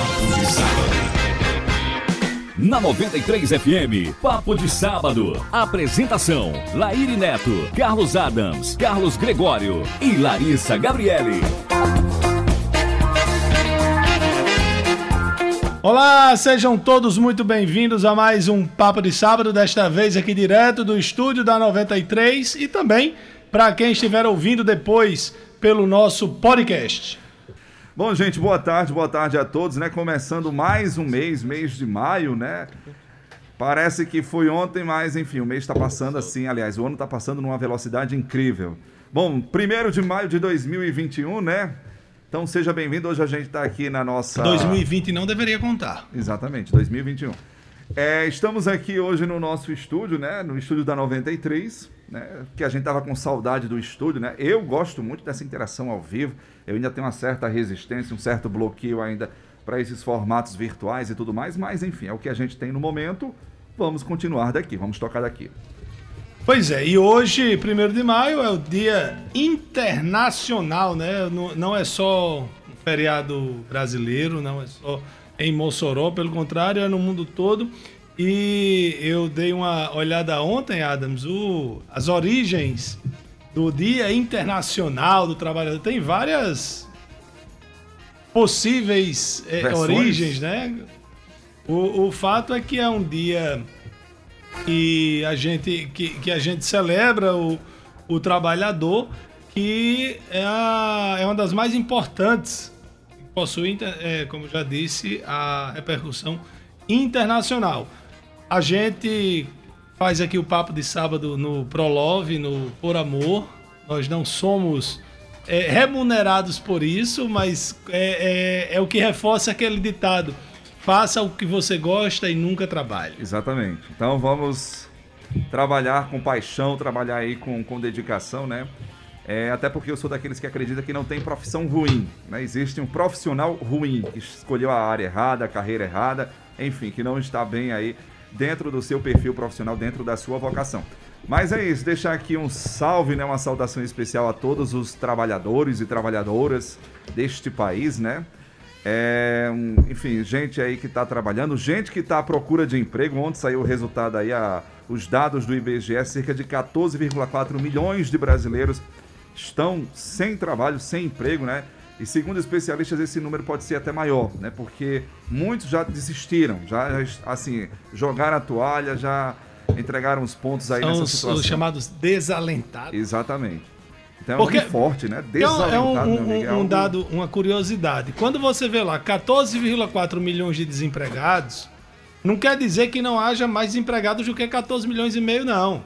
Papo de Sábado. Na 93 FM, Papo de Sábado. Apresentação: Laíri Neto, Carlos Adams, Carlos Gregório e Larissa Gabriele. Olá, sejam todos muito bem-vindos a mais um Papo de Sábado, desta vez aqui direto do estúdio da 93 e também para quem estiver ouvindo depois pelo nosso podcast. Bom, gente, boa tarde, boa tarde a todos, né? Começando mais um mês, mês de maio, né? Parece que foi ontem, mas enfim, o mês está passando assim, aliás, o ano está passando numa velocidade incrível. Bom, primeiro de maio de 2021, né? Então seja bem-vindo. Hoje a gente está aqui na nossa. 2020 não deveria contar. Exatamente, 2021. É, estamos aqui hoje no nosso estúdio, né? No estúdio da 93, né? Que a gente tava com saudade do estúdio, né? Eu gosto muito dessa interação ao vivo. Eu ainda tenho uma certa resistência, um certo bloqueio ainda para esses formatos virtuais e tudo mais, mas enfim, é o que a gente tem no momento. Vamos continuar daqui, vamos tocar daqui. Pois é, e hoje, 1 de maio, é o Dia Internacional, né? Não, é só um feriado brasileiro, não é só em Mossoró, pelo contrário, é no mundo todo. E eu dei uma olhada ontem, Adams, o, as origens do Dia Internacional do Trabalhador. Tem várias possíveis é, origens, né? O, o fato é que é um dia que a gente, que, que a gente celebra o, o trabalhador, que é, a, é uma das mais importantes, possui, é, como já disse, a repercussão internacional. A gente faz aqui o papo de sábado no Prolove, no Por Amor. Nós não somos é, remunerados por isso, mas é, é, é o que reforça aquele ditado Faça o que você gosta e nunca trabalhe. Exatamente. Então vamos trabalhar com paixão, trabalhar aí com, com dedicação, né? É, até porque eu sou daqueles que acredita que não tem profissão ruim. Né? Existe um profissional ruim, que escolheu a área errada, a carreira errada, enfim, que não está bem aí dentro do seu perfil profissional, dentro da sua vocação. Mas é isso, deixar aqui um salve, né, uma saudação especial a todos os trabalhadores e trabalhadoras deste país, né? É, enfim, gente aí que está trabalhando, gente que está à procura de emprego. Ontem saiu o resultado aí, a, os dados do IBGE, cerca de 14,4 milhões de brasileiros estão sem trabalho, sem emprego, né? E segundo especialistas, esse número pode ser até maior, né? Porque muitos já desistiram, já assim, jogaram a toalha, já entregaram os pontos aí São nessa os, situação. os chamados desalentados. Exatamente. Então Porque é forte, né? Desalentado, é um, um, amigo, é um dado, uma curiosidade. Quando você vê lá 14,4 milhões de desempregados, não quer dizer que não haja mais desempregados do que 14 milhões e meio, não.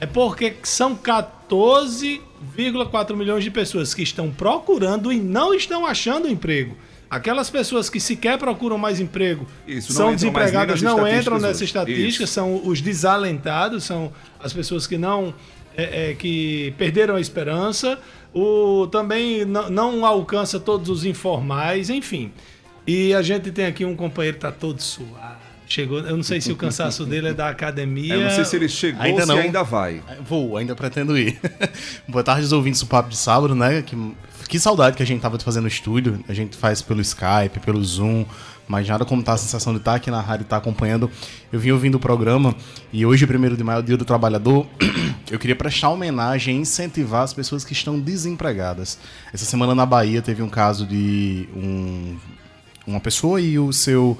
É porque são 14,4 milhões de pessoas que estão procurando e não estão achando emprego. Aquelas pessoas que sequer procuram mais emprego Isso, são desempregadas, não entram nessa estatística, Isso. são os desalentados, são as pessoas que não é, é, que perderam a esperança, o, também não alcança todos os informais, enfim. E a gente tem aqui um companheiro que tá todo suado. Chegou, eu não sei se o cansaço dele é da academia. Eu não sei se ele chegou ainda ou não. se ainda vai. Vou, ainda pretendo ir. Boa tarde aos ouvintes do Papo de Sábado, né? Que, que saudade que a gente tava fazendo no estúdio. A gente faz pelo Skype, pelo Zoom, mas nada como tá a sensação de estar aqui na rádio e estar acompanhando. Eu vim ouvindo o programa e hoje, 1 de maio, é o Dia do Trabalhador. Eu queria prestar homenagem e incentivar as pessoas que estão desempregadas. Essa semana na Bahia teve um caso de um, uma pessoa e o seu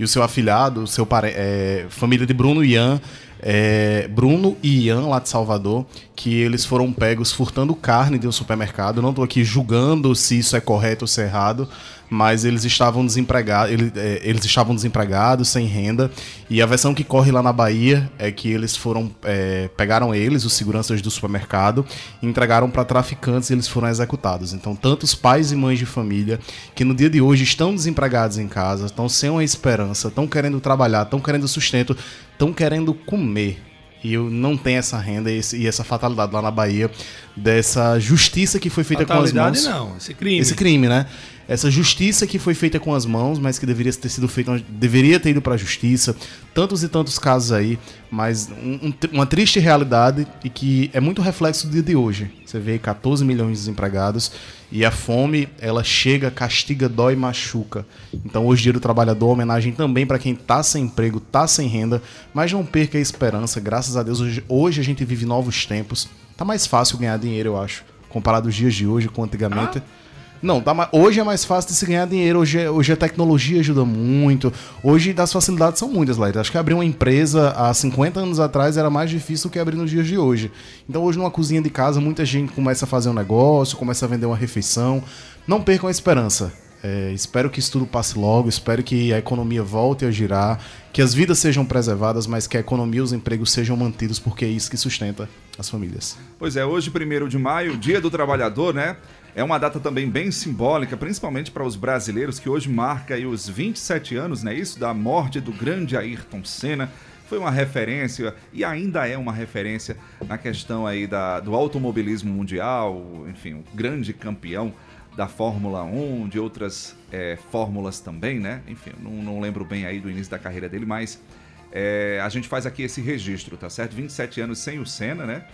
e o seu afilhado, o seu pare... é, família de Bruno e Ian, é, Bruno e Ian lá de Salvador, que eles foram pegos furtando carne de um supermercado. Não estou aqui julgando se isso é correto ou se é errado, mas eles estavam desempregados, eles, é, eles estavam desempregados, sem renda. E a versão que corre lá na Bahia é que eles foram é, pegaram eles, os seguranças do supermercado, e entregaram para traficantes e eles foram executados. Então, tantos pais e mães de família que no dia de hoje estão desempregados em casa, estão sem uma esperança, estão querendo trabalhar, estão querendo sustento, estão querendo comer e eu não tenho essa renda e, e, essa fatalidade lá na Bahia dessa justiça que foi feita fatalidade com as mãos. não, esse crime. Esse crime, né? Essa justiça que foi feita com as mãos, mas que deveria ter sido feita, deveria ter ido para a justiça, tantos e tantos casos aí, mas um, um, uma triste realidade e que é muito reflexo do dia de hoje. Você vê 14 milhões de desempregados e a fome, ela chega, castiga, dói, machuca. Então hoje dia do trabalhador, homenagem também para quem tá sem emprego, tá sem renda, mas não perca a esperança, graças a Deus hoje, hoje a gente vive novos tempos. Tá mais fácil ganhar dinheiro, eu acho, comparado aos dias de hoje com antigamente. Ah não, tá, hoje é mais fácil de se ganhar dinheiro, hoje, é, hoje a tecnologia ajuda muito, hoje as facilidades são muitas, Laíra. Acho que abrir uma empresa há 50 anos atrás era mais difícil do que abrir nos dias de hoje. Então hoje numa cozinha de casa muita gente começa a fazer um negócio, começa a vender uma refeição. Não percam a esperança. É, espero que isso tudo passe logo, espero que a economia volte a girar, que as vidas sejam preservadas, mas que a economia e os empregos sejam mantidos, porque é isso que sustenta as famílias. Pois é, hoje, 1 de maio, dia do trabalhador, né? É uma data também bem simbólica, principalmente para os brasileiros, que hoje marca os 27 anos, né? Isso da morte do grande Ayrton Senna. Foi uma referência e ainda é uma referência na questão aí da, do automobilismo mundial, enfim, o grande campeão da Fórmula 1, de outras é, fórmulas também, né? Enfim, não, não, lembro bem aí do início da carreira dele, mas é, a gente faz aqui esse registro, tá certo? 27 anos sem o Senna, né?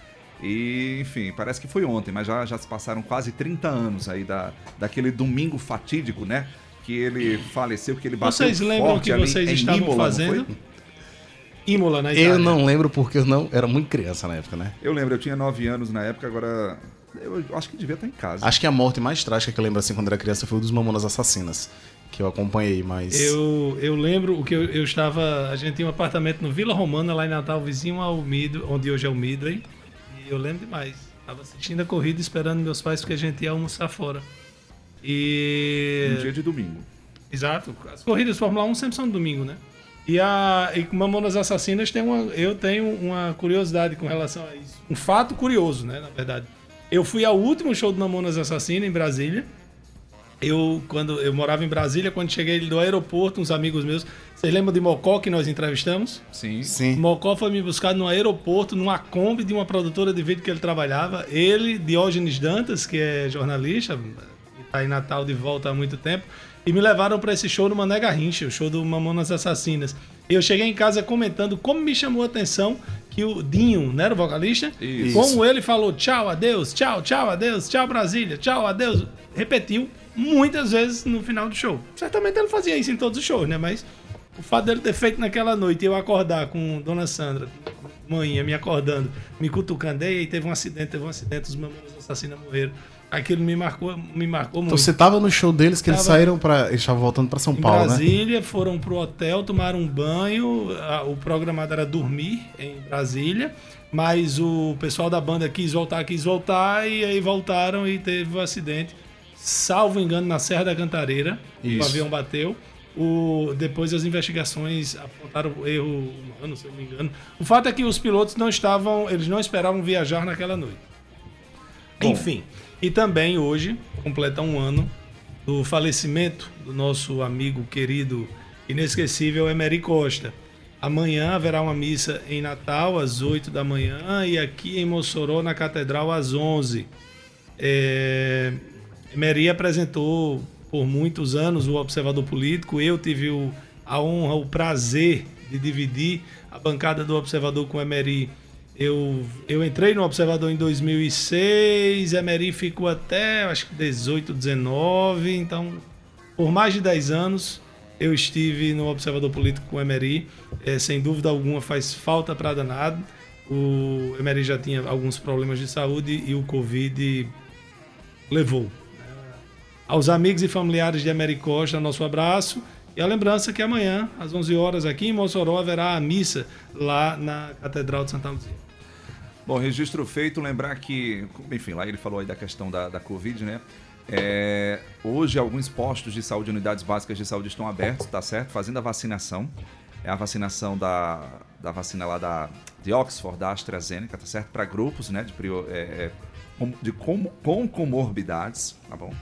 E, enfim, parece que foi ontem, mas já, já se passaram quase 30 anos aí da, daquele domingo fatídico, né? Que ele faleceu, que ele bateu Vocês lembram o que vocês estavam Imola, fazendo? Imola, na Itália. Eu não lembro porque eu não era muito criança na época, né? Eu lembro, eu tinha 9 anos na época, agora eu acho que devia estar em casa. Acho que a morte mais trágica que eu lembro assim quando era criança foi o dos Mamonas Assassinas, que eu acompanhei, mas. Eu, eu lembro o que eu, eu estava. A gente tinha um apartamento no Vila Romana, lá em Natal, vizinho ao Midway, onde hoje é o Midway eu lembro demais. Tava assistindo a corrida esperando meus pais porque a gente ia almoçar fora. E. Um dia de domingo. Exato. As corridas Fórmula 1 sempre são domingo, né? E a e Mamonas Assassinas tem uma. Eu tenho uma curiosidade com relação a isso. Um fato curioso, né? Na verdade. Eu fui ao último show do Mamonas Assassinas em Brasília. Eu, quando eu morava em Brasília, quando cheguei do aeroporto, uns amigos meus vocês lembram de Mocó que nós entrevistamos? Sim. Sim. Mocó foi me buscar no aeroporto, numa Kombi de uma produtora de vídeo que ele trabalhava. Ele, Diógenes Dantas, que é jornalista, está em Natal de volta há muito tempo, e me levaram para esse show no Mané Garrincha, o show do Mamonas Assassinas. Eu cheguei em casa comentando como me chamou a atenção que o Dinho, né, era o vocalista? Isso. Como ele falou tchau, adeus, tchau, tchau, adeus, tchau Brasília, tchau, adeus. Repetiu muitas vezes no final do show. Certamente ele fazia isso em todos os shows, né? Mas o fato dele ter feito naquela noite eu acordar com Dona Sandra, mãe, me acordando, me cutucando, e aí teve um acidente, teve um acidente, os mamonas assassinos morreram. Aquilo me marcou, me marcou muito. Então você tava no show deles que tava eles saíram para, eles estavam voltando para São Paulo, né? Brasília, né? foram pro hotel, tomaram um banho, o programado era dormir em Brasília, mas o pessoal da banda quis voltar, quis voltar e aí voltaram e teve o um acidente. Salvo engano, na Serra da Cantareira, Isso. o avião bateu. O, depois as investigações apontaram erro humano, se eu não me engano. O fato é que os pilotos não estavam, eles não esperavam viajar naquela noite. Bom. Enfim, e também hoje completa um ano do falecimento do nosso amigo querido, inesquecível Emery Costa. Amanhã haverá uma missa em Natal às 8 da manhã e aqui em Mossoró na Catedral às 11. É, Emery apresentou por muitos anos o Observador Político. Eu tive o, a honra, o prazer de dividir a bancada do Observador com Emery. Eu, eu entrei no Observador em 2006, Emery ficou até acho que 18, 19, então por mais de 10 anos eu estive no Observador Político com o Emery. É, sem dúvida alguma faz falta para danado. O Emery já tinha alguns problemas de saúde e o Covid levou aos amigos e familiares de Americosta, nosso abraço. E a lembrança que amanhã, às 11 horas, aqui em Mossoró, haverá a missa lá na Catedral de Santa Luzia. Bom, registro feito, lembrar que, enfim, lá ele falou aí da questão da, da Covid, né? É, hoje, alguns postos de saúde, unidades básicas de saúde estão abertos, tá certo? Fazendo a vacinação. É a vacinação da, da vacina lá da, de Oxford, da AstraZeneca, tá certo? Para grupos, né? De, é, é de com, com comorbidades, tá bom?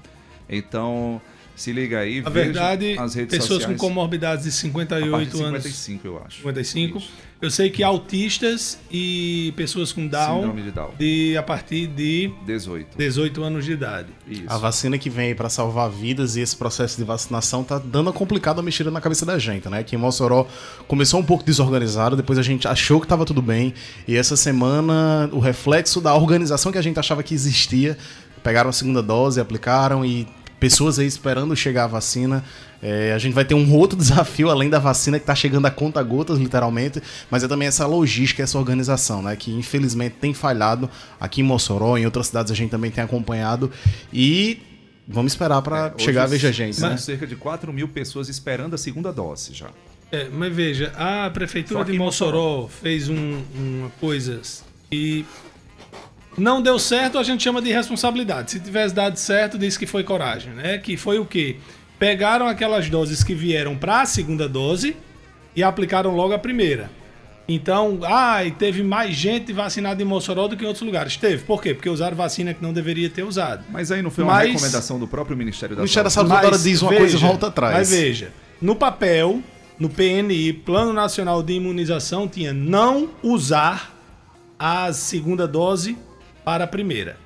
Então, Se liga aí, Na verdade, as redes pessoas sociais. com comorbidades de a partir 58 de anos. 55, eu acho. 55. Isso. Eu sei que autistas e pessoas com Down, Síndrome de Down. de, a partir de 18. 18 anos de idade. Isso. A vacina que vem aí pra salvar vidas e esse processo de vacinação tá dando uma complicada mexida na cabeça da gente, né? Que em Mossoró começou um pouco desorganizado, depois a gente achou que tava tudo bem, e essa semana o reflexo da organização que a gente achava que existia, pegaram a segunda dose, aplicaram e pessoas aí esperando chegar a vacina. É, a gente vai ter um outro desafio além da vacina que tá chegando a conta gotas, literalmente, mas é também essa logística, essa organização, né? Que infelizmente tem falhado aqui em Mossoró, em outras cidades a gente também tem acompanhado e vamos esperar para É, chegar a veja gente, São né? cerca de 4 mil pessoas esperando a segunda dose já. É, mas veja, a prefeitura de em Mossoró fez um, uma coisa que não deu certo, a gente chama de responsabilidade. Se tivesse dado certo, diz que foi coragem, né? Que foi o quê? Pegaram aquelas doses que vieram para a segunda dose e aplicaram logo a primeira. Então, ai, teve mais gente vacinada em Mossoró do que em outros lugares. Teve. Por quê? Porque usaram vacina que não deveria ter usado. Mas aí não foi uma Mas- recomendação do próprio Ministério O da Ministério da Saúde? Saúde toda hora diz uma coisa e volta atrás. Mas veja, no papel, no PNI, Plano Nacional de Imunização, tinha não usar a segunda dose para a primeira.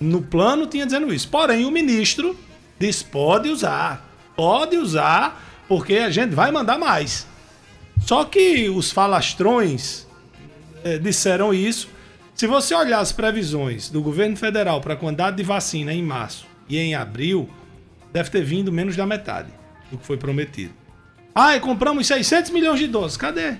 No plano tinha dizendo isso. Porém, o ministro diz: pode usar. Pode usar, porque a gente vai mandar mais. Só que os falastrões eh, disseram isso. Se você olhar as previsões do governo federal para a quantidade de vacina em março e em abril, deve ter vindo menos da metade do que foi prometido. Ah, e compramos 600 milhões de doses. Cadê?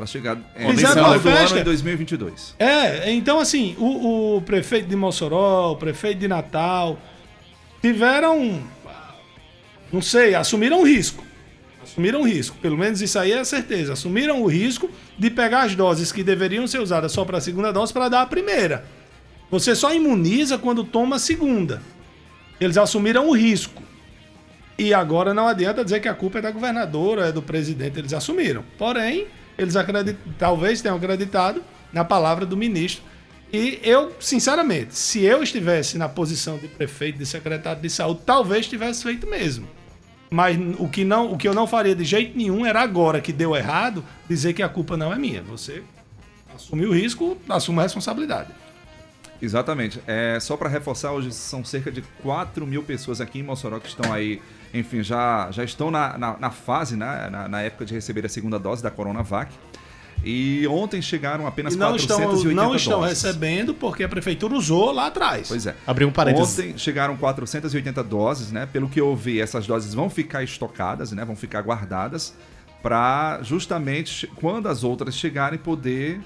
Para chegar é, Fizeram nesse uma final do festa. em 2022. É, então assim, o, o prefeito de Mossoró, o prefeito de Natal, tiveram, não sei, assumiram o risco. Assumiram o risco, pelo menos isso aí é a certeza. Assumiram o risco de pegar as doses que deveriam ser usadas só para a segunda dose para dar a primeira. Você só imuniza quando toma a segunda. Eles assumiram o risco. E agora não adianta dizer que a culpa é da governadora, é do presidente. Eles assumiram. Porém, eles acredit... talvez tenham acreditado na palavra do ministro. E eu, sinceramente, se eu estivesse na posição de prefeito, de secretário de saúde, talvez tivesse feito mesmo. Mas o que, não, o que eu não faria de jeito nenhum era agora que deu errado, dizer que a culpa não é minha. Você assume o risco, assume a responsabilidade. Exatamente. É, só para reforçar, hoje são cerca de 4 mil pessoas aqui em Mossoró que estão aí, enfim, já, já estão na, na, na fase, né, na, na época de receber a segunda dose da Coronavac. E ontem chegaram apenas E não estão, 480 não estão doses. recebendo porque a prefeitura usou lá atrás. Pois é. Abriu um parênteses. Ontem chegaram 480 doses, né? Pelo que eu vi, essas doses vão ficar estocadas, né? Vão ficar guardadas para justamente quando as outras chegarem poder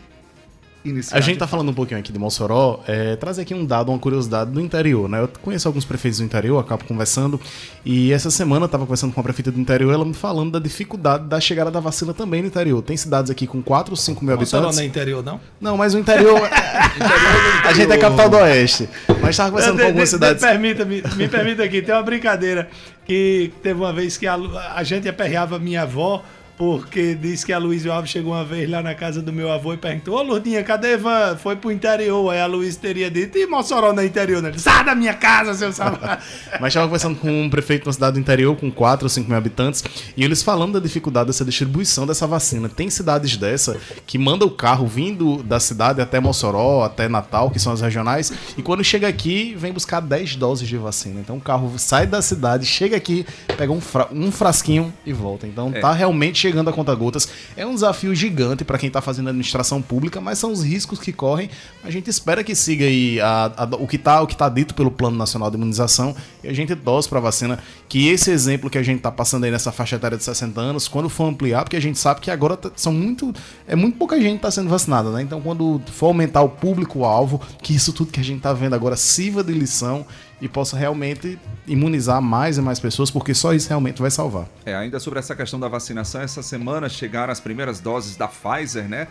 iniciar. A gente tá falando um pouquinho aqui de Mossoró, é, trazer aqui um dado, uma curiosidade do interior, né? Eu conheço alguns prefeitos do interior, acabo conversando, e essa semana eu tava conversando com a prefeita do interior, ela me falando da dificuldade da chegada da vacina também no interior. Tem cidades aqui com 4 ou 5 mil Mossoró habitantes. não é interior, não? Não, mas o interior. a gente é capital do Oeste. Mas tava conversando com De- algumas de- cidades. de- permita, me, me permita aqui, tem uma brincadeira que teve uma vez que a, a gente aperreava minha avó porque disse que a Luísa Alves chegou uma vez lá na casa do meu avô e perguntou: Ô Lourdinha, cadê Ivan? Foi pro interior. Aí a Luísa teria dito: E Mossoró no interior? Né? Sai da minha casa, seu safado. Mas estava conversando com um prefeito de uma cidade do interior com 4 ou 5 mil habitantes e eles falando da dificuldade dessa distribuição dessa vacina. Tem cidades dessa que manda o carro vindo da cidade até Mossoró, até Natal, que são as regionais, e quando chega aqui, vem buscar 10 doses de vacina. Então o carro sai da cidade, chega aqui, pega um, fra- um frasquinho e volta. Então É. tá realmente chegando a conta gotas. É um desafio gigante para quem tá fazendo administração pública, mas são os riscos que correm. A gente espera que siga aí a- a- o, que tá, que tá dito pelo Plano Nacional de Imunização e a gente torce para vacina que esse exemplo que a gente tá passando aí nessa faixa etária de 60 anos, quando for ampliar, porque a gente sabe que agora tá- são muito é muito pouca gente tá sendo vacinada, né? Então quando for aumentar o público alvo, que isso tudo que a gente tá vendo agora sirva de lição e possa realmente imunizar mais e mais pessoas, porque só isso realmente vai salvar. É, ainda sobre essa questão da vacinação, essa semana chegaram as primeiras doses da Pfizer, né?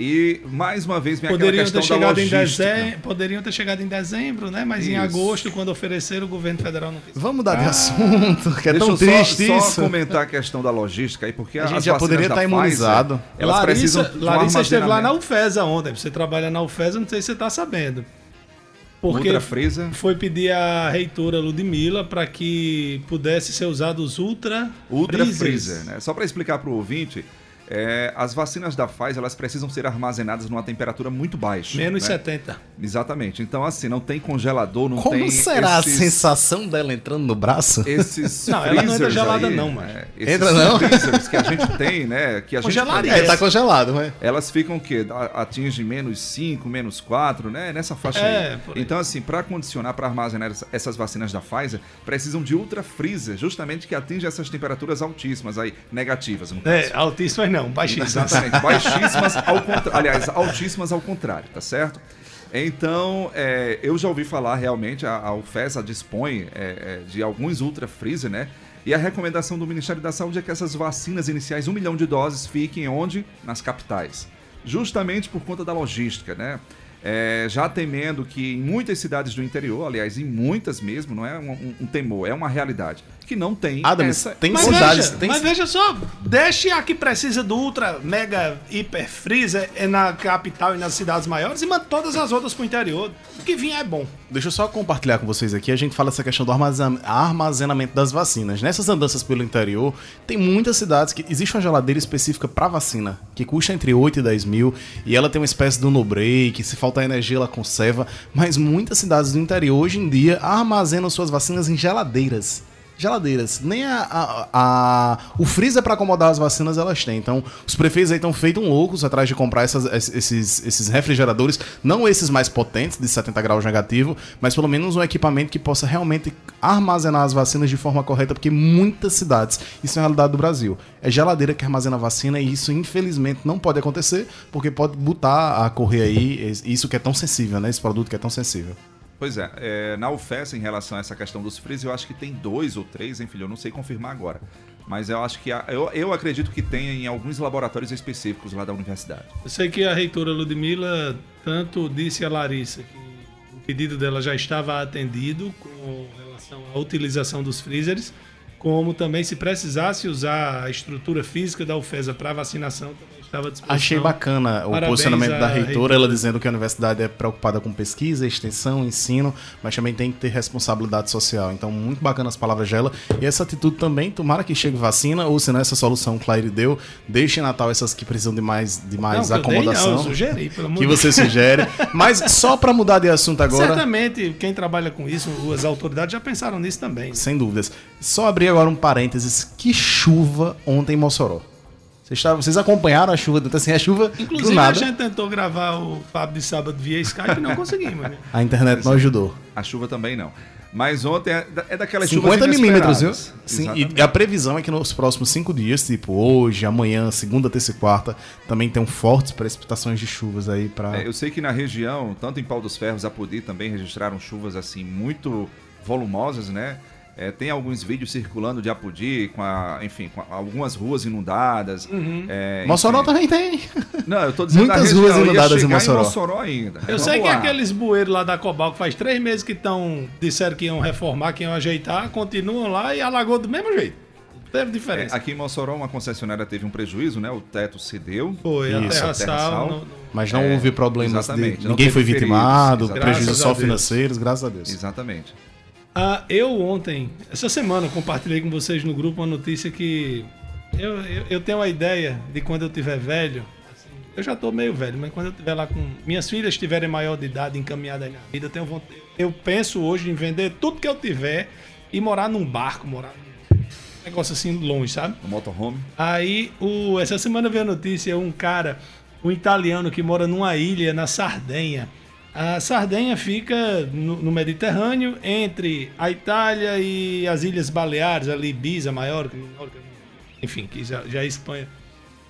E mais uma vez aquela Poderiam questão ter, da chegado em logística. dezembro, poderiam ter chegado em dezembro, né? Mas em Isso. agosto, quando ofereceram, o governo federal não quis. Vamos mudar de assunto, que é Deixa tão eu só, triste só isso. comentar a questão da logística aí, porque A as gente já poderia da estar Pfizer, imunizado. Elas precisam Larissa, um Larissa esteve lá na. UFESA ontem. Você trabalha na UFESA, não sei se você está sabendo. Porque Ultra foi pedir à reitora Ludmilla para que pudesse ser usado os Ultra, Ultra. Freezer, né? Só para explicar para o ouvinte, é, as vacinas da Pfizer elas precisam ser armazenadas numa temperatura muito baixa. Menos né? 70. Exatamente. Então, assim, não tem congelador, não Como tem. será esses, a sensação dela entrando no braço? Esses Não, ela não entra gelada aí, não, mano. é, esses Entra não? que a gente tem, né? Que a gente Congelaria. É, tá congelado, mas. elas ficam o quê? Atinge menos 5, menos 4, né? Nessa faixa É, aí. Então, assim, para condicionar, para armazenar essa- essas vacinas da Pfizer, precisam de ultra freezer, justamente que atinge essas temperaturas altíssimas aí, negativas, no caso. É, altíssimas não, baixíssimas. Exatamente, baixíssimas ao. Aliás, altíssimas ao contrário, tá certo? Então, é, eu já ouvi falar realmente, a, a UFESA dispõe é, é, de alguns ultra freezer, né? E a recomendação do Ministério da Saúde é que essas vacinas iniciais, um milhão de doses, fiquem onde? Nas capitais. Justamente por conta da logística, né? É, já temendo que em muitas cidades do interior, aliás, em muitas mesmo, não é um, um- um temor, é uma realidade, que não tem Adams, essa... tem Mas cidades. veja, tem... mas veja só, deixe a que precisa do ultra, mega, hiper freezer é na capital e nas cidades maiores e manda todas as outras pro interior. O que vier é bom. Deixa eu só compartilhar com vocês aqui. A gente fala essa questão do armazen- armazenamento das vacinas. Nessas andanças pelo interior, tem muitas cidades que existe uma geladeira específica para vacina, que custa entre 8 e 10 mil, e ela tem uma espécie de no break, se faltar energia ela conserva. Mas muitas cidades do interior hoje em dia armazenam suas vacinas em geladeiras. Geladeiras. Nem a, a- a- o freezer para acomodar as vacinas elas têm. Então, os prefeitos aí estão feitos loucos atrás de comprar essas- esses, esses refrigeradores, não esses mais potentes, de 70 graus negativo, mas pelo menos um equipamento que possa realmente armazenar as vacinas de forma correta, porque muitas cidades, isso é a realidade do Brasil, é geladeira que armazena vacina e isso infelizmente não pode acontecer, porque pode botar a correr aí isso que é tão sensível, né? Esse produto que é tão sensível. Pois é, é, na UFES, em relação a essa questão dos freezers, eu acho que tem dois ou três, filho? Eu não sei confirmar agora. Mas eu acho que. há- eu, eu acredito que tenha em alguns laboratórios específicos lá da universidade. Eu sei que a reitora Ludmilla tanto disse a Larissa que o pedido dela já estava atendido com relação à utilização dos freezers, como também se precisasse usar a estrutura física da UFESA para vacinação, também estava. Achei bacana o Parabéns posicionamento da reitora, reitora. ela dizendo que a universidade é preocupada com pesquisa, extensão, ensino, mas também tem que ter responsabilidade social. Então, muito bacana as palavras dela. E essa atitude também, tomara que chegue vacina, ou se não, essa solução que Claire deu, deixe em Natal essas que precisam de mais, de mais Não, eu dei, acomodação. não, eu sugeri, pelo amor que você sugere. Mas só para mudar de assunto agora. Certamente, quem trabalha com isso, as autoridades já pensaram nisso também. Sem dúvidas. Só abrir agora um parênteses. Que chuva ontem em Mossoró. Vocês, estavam- vocês acompanharam a chuva, assim, a chuva do Inclusive, nada. a gente tentou gravar o Fábio de sábado via Skype e não conseguimos. Né? A internet não ajudou. A chuva também não. Mas ontem é, é daquelas chuvas 50 milímetros, viu? Sim, Exatamente. e a previsão é que nos próximos cinco dias, tipo hoje, amanhã, segunda, terça e quarta, também tem fortes precipitações de chuvas aí pra. É, eu sei que na região, tanto em Pau dos Ferros, Apodi, também registraram chuvas assim muito volumosas, né? É, tem alguns vídeos circulando de Apodi, com a, enfim, com a- algumas ruas inundadas. É, Mossoró também tem. Não, eu tô dizendo Muitas região, ruas inundadas em Mossoró. Mossoró ainda. Eu Vamos sei que lá. aqueles bueiros lá da Cobal, que faz três meses que estão disseram que iam reformar, que iam ajeitar, continuam lá e alagou do mesmo jeito. Teve É, diferença. aqui em Mossoró, uma concessionária teve um prejuízo, né? O teto cedeu. Foi, a Isso, terra a terra sal. sal. no- no- Mas não É, houve problemas. De, ninguém foi feridos, vitimado, prejuízos só financeiros, graças a Deus. Exatamente. Ah, eu ontem, essa semana, compartilhei com vocês no grupo uma notícia que eu, eu, eu tenho uma ideia de quando eu tiver velho. assim, eu já tô meio velho, mas quando eu tiver lá com minhas filhas estiverem maior de idade, encaminhadas aí na vida, eu tenho vontade. Eu penso hoje em vender tudo que eu tiver e morar num barco, morar num negócio assim longe, sabe? O motorhome. Aí, o, essa semana veio a notícia, um cara, um italiano que mora numa ilha na Sardenha. A Sardenha fica no, Mediterrâneo, entre a Itália e as Ilhas Baleares, ali, Ibiza, Maiorca, enfim, que já, já é Espanha.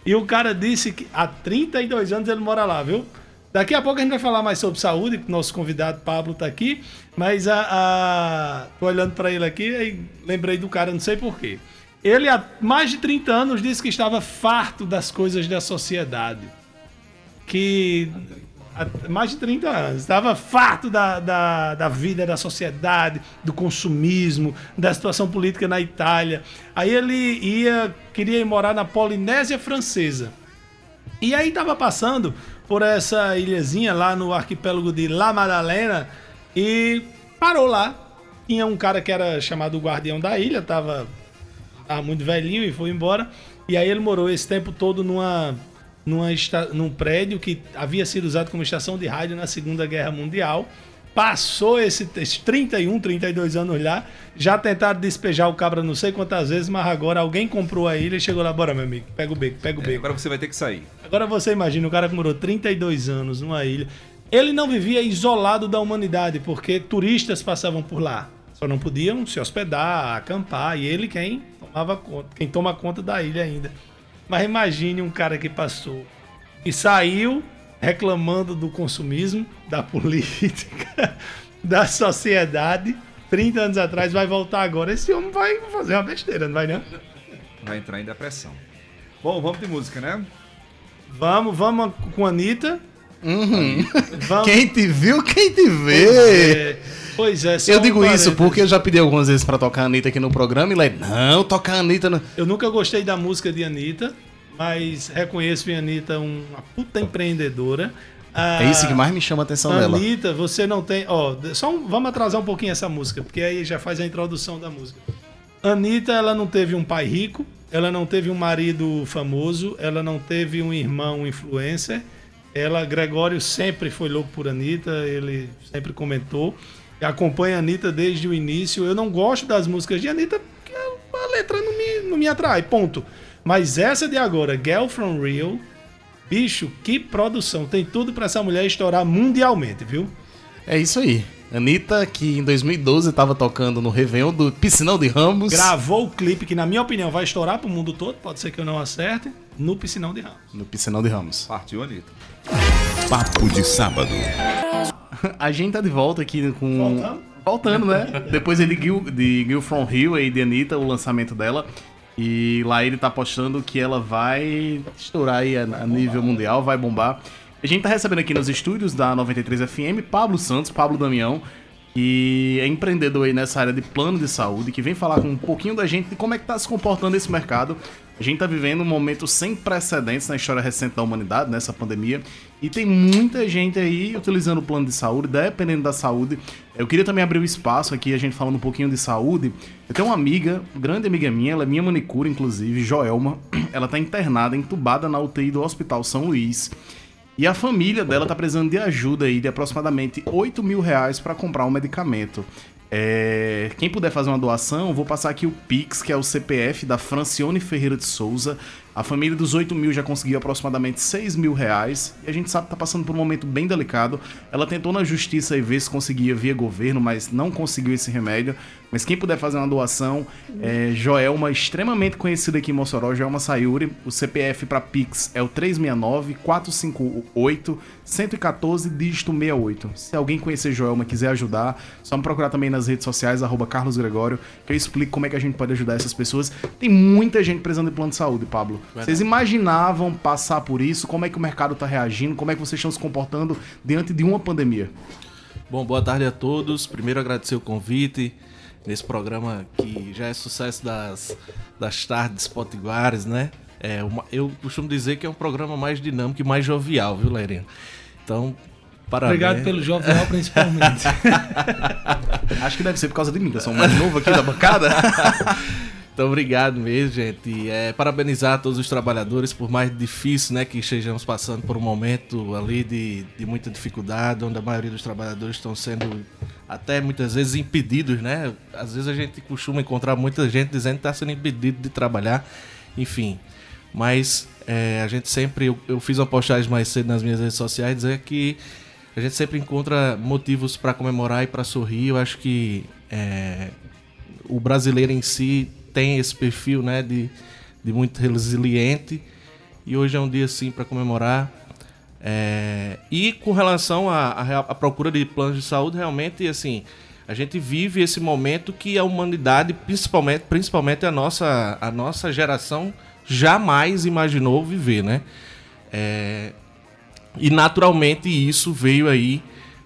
E o cara disse que há 32 anos ele mora lá, viu? Daqui a pouco a gente vai falar mais sobre saúde, que nosso convidado Pablo tá aqui, mas a, a... tô olhando para ele aqui e lembrei do cara, não sei porquê. Ele há mais de 30 anos disse que estava farto das coisas da sociedade. Que mais de 30 anos estava farto da, da, da vida da sociedade, do consumismo, da situação política na Itália. Aí ele ia, queria ir morar na Polinésia Francesa. E aí tava passando por essa ilhazinha lá no arquipélago de La Madalena E parou lá. Tinha um cara que era chamado Guardião da Ilha, tava, tava muito velhinho e foi embora. E aí ele morou esse tempo todo numa, numa num prédio que havia sido usado como estação de rádio na Segunda Guerra Mundial. Passou esse, esses 31, 32 anos lá. Já tentaram despejar o cabra não sei quantas vezes, mas agora alguém comprou a ilha e chegou lá. Bora, meu amigo, pega o beco, pega o É, beco. agora você vai ter que sair. Agora você imagina o cara que morou 32 anos numa ilha. Ele não vivia isolado da humanidade, porque turistas passavam por lá. Só não podiam se hospedar, acampar, e ele quem tomava conta, quem toma conta da ilha ainda. Mas imagine um cara que passou e saiu reclamando do consumismo, da política, da sociedade. 30 anos atrás vai voltar agora. Esse homem vai fazer uma besteira, não vai não? Vai entrar em depressão. Bom, vamos de música, né? Vamos, vamos com a Anitta. Vamos. Quem te viu, quem te vê. É, pois é, só Eu um digo isso porque eu já pedi algumas vezes pra tocar a Anitta aqui no programa e lá, não, tocar a Anitta. Não. Eu nunca gostei da música de Anitta, mas reconheço em Anitta uma puta empreendedora. Ah, É isso que mais me chama a atenção dela. Anitta, você não tem. Ó, só um- vamos atrasar um pouquinho essa música, porque aí já faz a introdução da música. Anitta, ela não teve um pai rico, ela não teve um marido famoso, ela não teve um irmão influencer. Ela, Gregório sempre foi louco por Anitta, ele sempre comentou. Acompanha a Anitta desde o início. Eu não gosto das músicas de Anitta porque a letra não me, não me atrai, ponto. Mas essa de agora, Girl From Real, bicho, que produção. Tem tudo pra essa mulher estourar mundialmente, viu? É isso aí. Anitta, que em 2012 tava tocando no Réveillon do Piscinão de Ramos. Gravou o clipe que, na minha opinião, vai estourar pro mundo todo. Pode ser que eu não acerte. No Piscinão de Ramos. No Piscinão de Ramos. Partiu, Anitta. Papo de sábado. A gente tá de volta aqui com. Voltando? Voltando, né? Depois de Gil, de Gil From Hill e de Anitta, o lançamento dela. E lá ele tá postando que ela vai estourar aí a, a nível mundial, vai bombar. A gente tá recebendo aqui nos estúdios da 93 FM Pablo Santos, Pablo Damião, que é empreendedor aí nessa área de plano de saúde, que vem falar com um pouquinho da gente de como é que tá se comportando esse mercado. A gente tá vivendo um momento sem precedentes na história recente da humanidade, nessa pandemia, e tem muita gente aí utilizando o plano de saúde, dependendo da saúde. Eu queria também abrir o espaço aqui, a gente falando um pouquinho de saúde. Eu tenho uma amiga, grande amiga minha, ela é minha manicure, inclusive, Joelma. Ela tá internada, entubada na UTI do Hospital São Luís. E a família dela tá precisando de ajuda aí de aproximadamente 8 mil reais para comprar um medicamento. É, Quem puder fazer uma doação, vou passar aqui o Pix, que é o CPF da Francione Ferreira de Souza. A família dos 8 mil já conseguiu aproximadamente 6 mil reais. E a gente sabe que tá passando por um momento bem delicado. Ela tentou na justiça e ver se conseguia via governo, mas não conseguiu esse remédio. Mas quem puder fazer uma doação, é Joelma, extremamente conhecida aqui em Mossoró, Joelma Sayuri. O CPF para Pix é o 369 458 114 dígito 68. Se alguém conhecer Joelma e quiser ajudar, só me procurar também nas redes sociais, arroba Carlos Gregório, que eu explico como é que a gente pode ajudar essas pessoas. Tem muita gente precisando de plano de saúde, Pablo. Vocês imaginavam passar por isso? Como é que o mercado está reagindo? Como é que vocês estão se comportando diante de uma pandemia? Bom, boa tarde a todos. Primeiro agradecer o convite nesse programa que já é sucesso das, das tardes potiguares, né? É uma, eu costumo dizer que é um programa mais dinâmico e mais jovial, viu, Lerinha? Então, parabéns. Obrigado pelo jovial, principalmente. Acho que deve ser por causa de mim, que eu sou mais novo aqui da bancada. Então, obrigado mesmo, gente. É, parabenizar todos os trabalhadores, por mais difícil né, que estejamos passando por um momento ali de, de muita dificuldade, onde a maioria dos trabalhadores estão sendo até muitas vezes impedidos, né? Às vezes a gente costuma encontrar muita gente dizendo que está sendo impedido de trabalhar, enfim. Mas é, a gente sempre, eu, eu fiz uma postagem mais cedo nas minhas redes sociais dizer que a gente sempre encontra motivos para comemorar e para sorrir. Eu acho que é, o brasileiro em si tem esse perfil né, de, de muito resiliente e hoje é um dia assim para comemorar. É, e com relação à, procura de planos de saúde, realmente assim a gente vive esse momento que a humanidade, principalmente, principalmente a nossa, a nossa geração, jamais imaginou viver, né? É, e naturalmente isso veio aí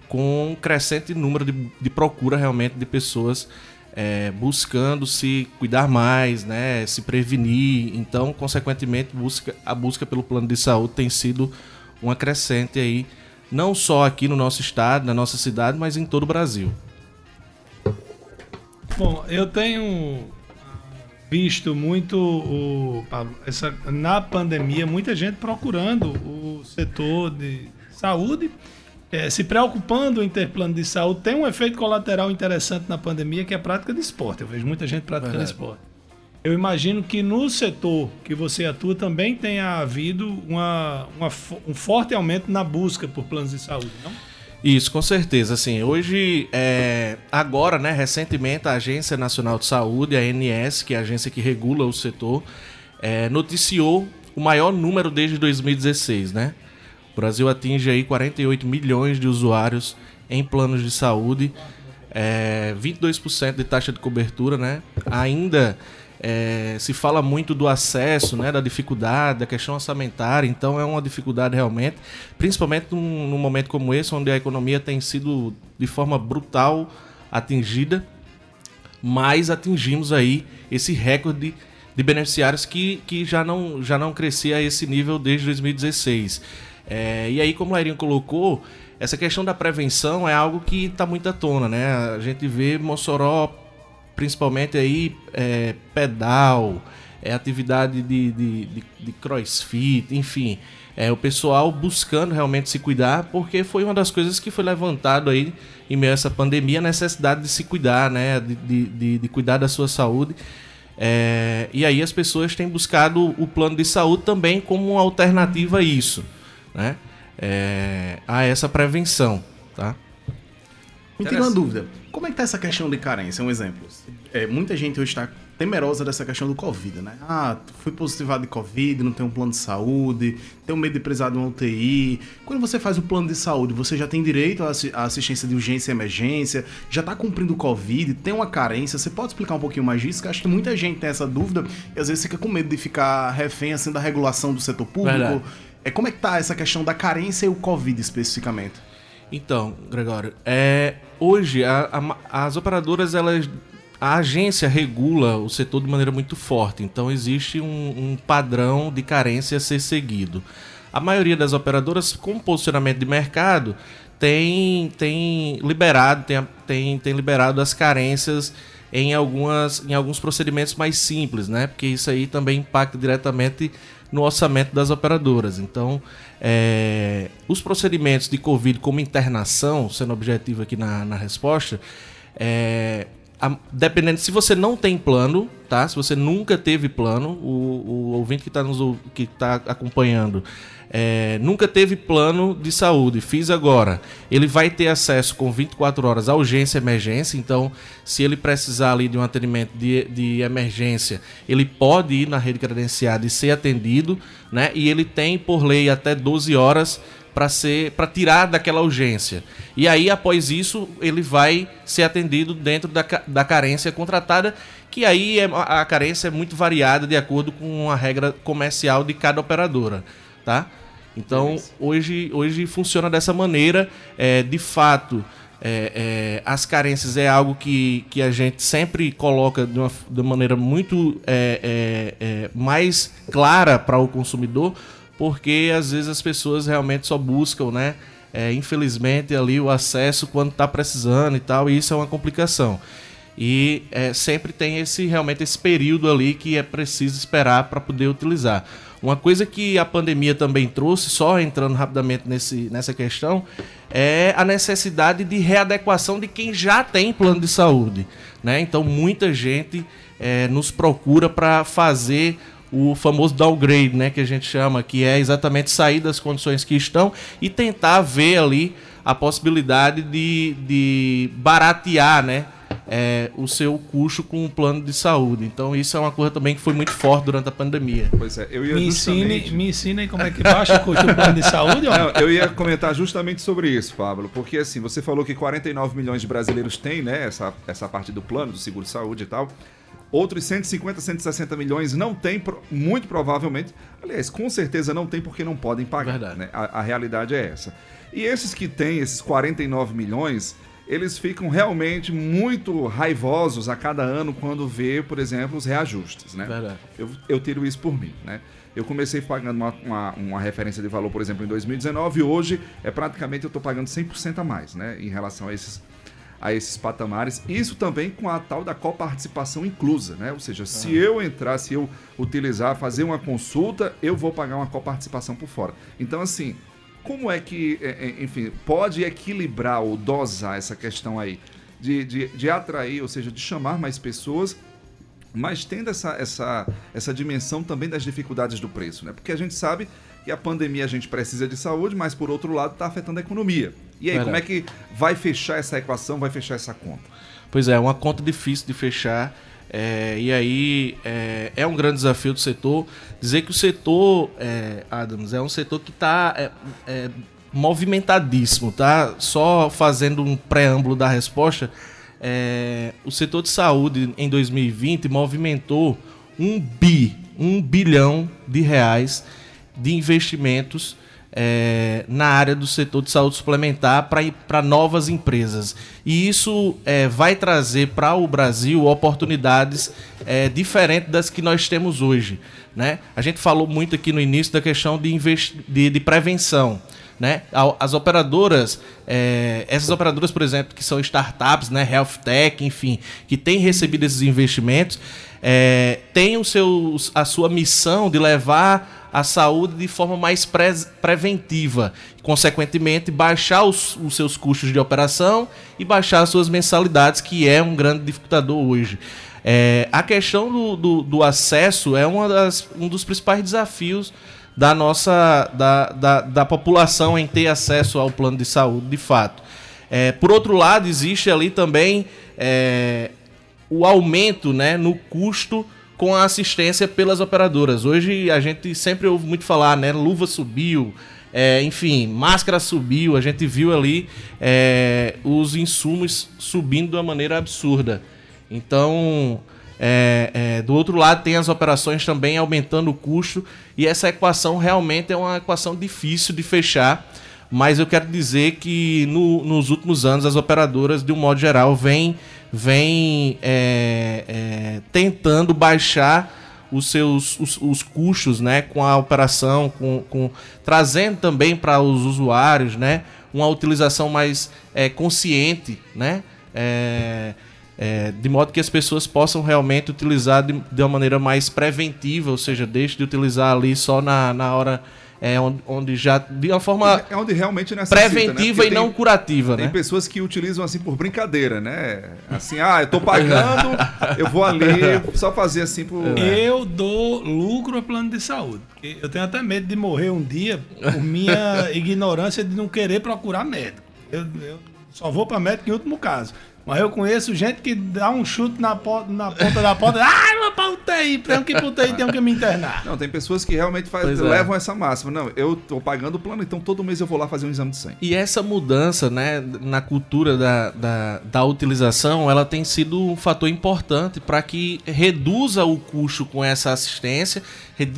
com um crescente número de, de procura realmente de pessoas é, buscando se cuidar mais, né, se prevenir. Então, consequentemente, busca, a busca pelo plano de saúde tem sido uma crescente aí não só aqui no nosso estado, na nossa cidade, mas em todo o Brasil. Bom, eu tenho visto muito o essa, na pandemia muita gente procurando o setor de saúde, é, se preocupando em ter plano de saúde. Tem um efeito colateral interessante na pandemia que é a prática de esporte. Eu vejo muita gente praticando Verdade. esporte. Eu imagino que no setor que você atua também tenha havido uma, uma, um forte aumento na busca por planos de saúde, não? Isso, com certeza. Assim, hoje, é, agora, né, recentemente, a Agência Nacional de Saúde, a ANS, que é a agência que regula o setor, é, noticiou o maior número desde 2016, né? O Brasil atinge aí 48 milhões de usuários em planos de saúde, é, 22% de taxa de cobertura, né? Ainda é, se fala muito do acesso, né, da dificuldade, da questão orçamentária, então é uma dificuldade realmente, principalmente num, num momento como esse, onde a economia tem sido de forma brutal atingida, mas atingimos aí esse recorde de beneficiários que, que já, não, já não crescia a esse nível desde 2016. É, e aí, como o Lairinho colocou, essa questão da prevenção é algo que está muito à tona, né? A gente vê Mossoró principalmente aí é, pedal, é, atividade de, de, de, de crossfit, enfim. É, o pessoal buscando realmente se cuidar, porque foi uma das coisas que foi levantado aí em meio a essa pandemia, a necessidade de se cuidar, né? De, de, de cuidar da sua saúde. É, e aí as pessoas têm buscado o plano de saúde também como uma alternativa a isso, né? É, a essa prevenção, tá? Me tira uma dúvida. Como é que tá essa questão de carência? Um exemplo. É, muita gente hoje está temerosa dessa questão do Covid, né? Ah, fui positivado de Covid, não tenho um plano de saúde, tenho medo de precisar de uma UTI. Quando você faz o plano de saúde, você já tem direito à assistência de urgência e emergência, já está cumprindo o Covid, tem uma carência. Você pode explicar um pouquinho mais disso? Que acho que muita gente tem essa dúvida e às vezes fica com medo de ficar refém assim da regulação do setor público. Verdade. É, como é que tá essa questão da carência e o Covid especificamente? Então, Gregório, é, hoje a, a, as operadoras, elas, a agência regula o setor de maneira muito forte, então existe um, um padrão de carência a ser seguido. A maioria das operadoras com posicionamento de mercado tem, tem liberado tem, tem, tem liberado as carências em, algumas, em alguns procedimentos mais simples, né? Porque isso aí também impacta diretamente no orçamento das operadoras. Então, é, os procedimentos de Covid como internação, sendo objetivo aqui na, na resposta, é, a, dependendo, se você não tem plano, tá? Se você nunca teve plano, o, o ouvinte que está tá acompanhando é, nunca teve plano de saúde, fiz agora. Ele vai ter acesso com 24 horas à urgência emergência. Então, se ele precisar ali de um atendimento de, de emergência, ele pode ir na rede credenciada e ser atendido, né? E ele tem, por lei, até 12 horas para ser para tirar daquela urgência. E aí após isso ele vai ser atendido dentro da, da carência contratada, que aí é, a carência é muito variada de acordo com a regra comercial de cada operadora, tá? Então, hoje, hoje funciona dessa maneira. É, de fato, é, é, as carências é algo que, que a gente sempre coloca de uma, de uma maneira muito é, é, é mais clara para o consumidor, porque às vezes as pessoas realmente só buscam, né? É, infelizmente, ali o acesso quando está precisando e tal, e isso é uma complicação. E sempre tem esse realmente esse período ali que é preciso esperar para poder utilizar. Uma coisa que a pandemia também trouxe, só entrando rapidamente nesse, nessa questão, é a necessidade de readequação de quem já tem plano de saúde. Né? Então, muita gente é, nos procura para fazer o famoso downgrade, né, que a gente chama, que é exatamente sair das condições que estão e tentar ver ali a possibilidade de, de baratear, né, é, o seu custo com um plano de saúde. Então isso é uma coisa também que foi muito forte durante a pandemia. Pois é, eu ia me, justamente... ensine, me ensine como é que baixa o custo do plano de saúde? Não, eu ia comentar justamente sobre isso, Pablo, porque assim, você falou que 49 milhões de brasileiros têm, né, essa, essa parte do plano, do seguro de saúde e tal. Outros 150, 160 milhões não tem, muito provavelmente. Aliás, com certeza não tem porque não podem pagar. Né? A, a realidade é essa. E esses que têm, esses 49 milhões, eles ficam realmente muito raivosos a cada ano quando vê, por exemplo, os reajustes, né? Verdade. Eu, eu tiro isso por mim, né? Eu comecei pagando uma, uma, uma referência de valor, por exemplo, em 2019 e hoje é praticamente eu estou pagando 100% a mais, né? Em relação a esses, a esses patamares. Isso também com a tal da coparticipação inclusa, né? Ou seja, se eu entrar, se eu utilizar, fazer uma consulta, eu vou pagar uma coparticipação por fora. Então, assim, como é que, é, é, enfim, pode equilibrar ou dosar essa questão aí de, de, de atrair, ou seja, de chamar mais pessoas mas tendo essa, essa, essa dimensão também das dificuldades do preço, né? Porque a gente sabe que a pandemia a gente precisa de saúde, mas por outro lado está afetando a economia. E aí, Verdade. como é que vai fechar essa equação, vai fechar essa conta? Pois é, uma conta difícil de fechar. É, e aí é, é um grande desafio do setor. Dizer que o setor, é, Adams, é um setor que está movimentadíssimo, tá? Só fazendo um preâmbulo da resposta, é, o setor de saúde em 2020 movimentou um bi, um bilhão de reais de investimentos é, na área do setor de saúde suplementar para novas empresas. E isso é, vai trazer para o Brasil oportunidades é, diferentes das que nós temos hoje. Né? A gente falou muito aqui no início da questão de, de, de prevenção. Né? As operadoras, é, essas operadoras, por exemplo, que são startups, né, health tech, enfim, que têm recebido esses investimentos, é, têm o seu, a sua missão de levar a saúde de forma mais pre- preventiva, consequentemente baixar os, os seus custos de operação e baixar as suas mensalidades, que é um grande dificultador hoje. É, a questão do, do, do acesso é das, um dos principais desafios da nossa da, da, da população em ter acesso ao plano de saúde, de fato. É, por outro lado, existe ali também é, o aumento né, no custo com a assistência pelas operadoras. Hoje a gente sempre ouve muito falar, né? Luva subiu, é, enfim, máscara subiu, a gente viu ali é, os insumos subindo de uma maneira absurda. Então, é, é, do outro lado, tem as operações também aumentando o custo, e essa equação realmente é uma equação difícil de fechar. Mas eu quero dizer que no- nos últimos anos as operadoras, de um modo geral, vêm vem, é, é, tentando baixar os seus os, os custos né, com a operação, com, com- trazendo também para os usuários né, uma utilização mais é, consciente, né, é, é, de modo que as pessoas possam realmente utilizar de, de uma maneira mais preventiva, ou seja, deixe de utilizar ali só na, na hora é, onde, onde já. de uma forma É onde realmente necessita, preventiva né? e Porque não tem- curativa, Tem né? pessoas que utilizam assim por brincadeira, né? Assim, ah, eu tô pagando, eu vou ali só fazer assim por. Eu dou lucro a plano de saúde. Eu tenho até medo de morrer um dia por minha ignorância de não querer procurar médico. Eu, eu só vou para médico em último caso. Mas eu conheço gente que dá um chute na, po- na ponta da porta. Ai, vou pra UTI, tenho que pra UTI, tenho que me internar. Não, tem pessoas que realmente faz- é. levam essa máxima. Não, eu tô pagando o plano, então todo mês eu vou lá fazer um exame de sangue. E essa mudança né, na cultura da, da, da utilização, ela tem sido um fator importante para que reduza o custo com essa assistência,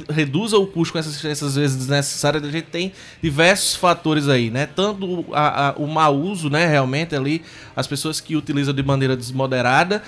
reduza o custo com essa assistência às vezes desnecessária. A gente tem diversos fatores aí, né? Tanto a- a- o mau uso, né, realmente ali, as pessoas que utilizam de maneira desmoderada,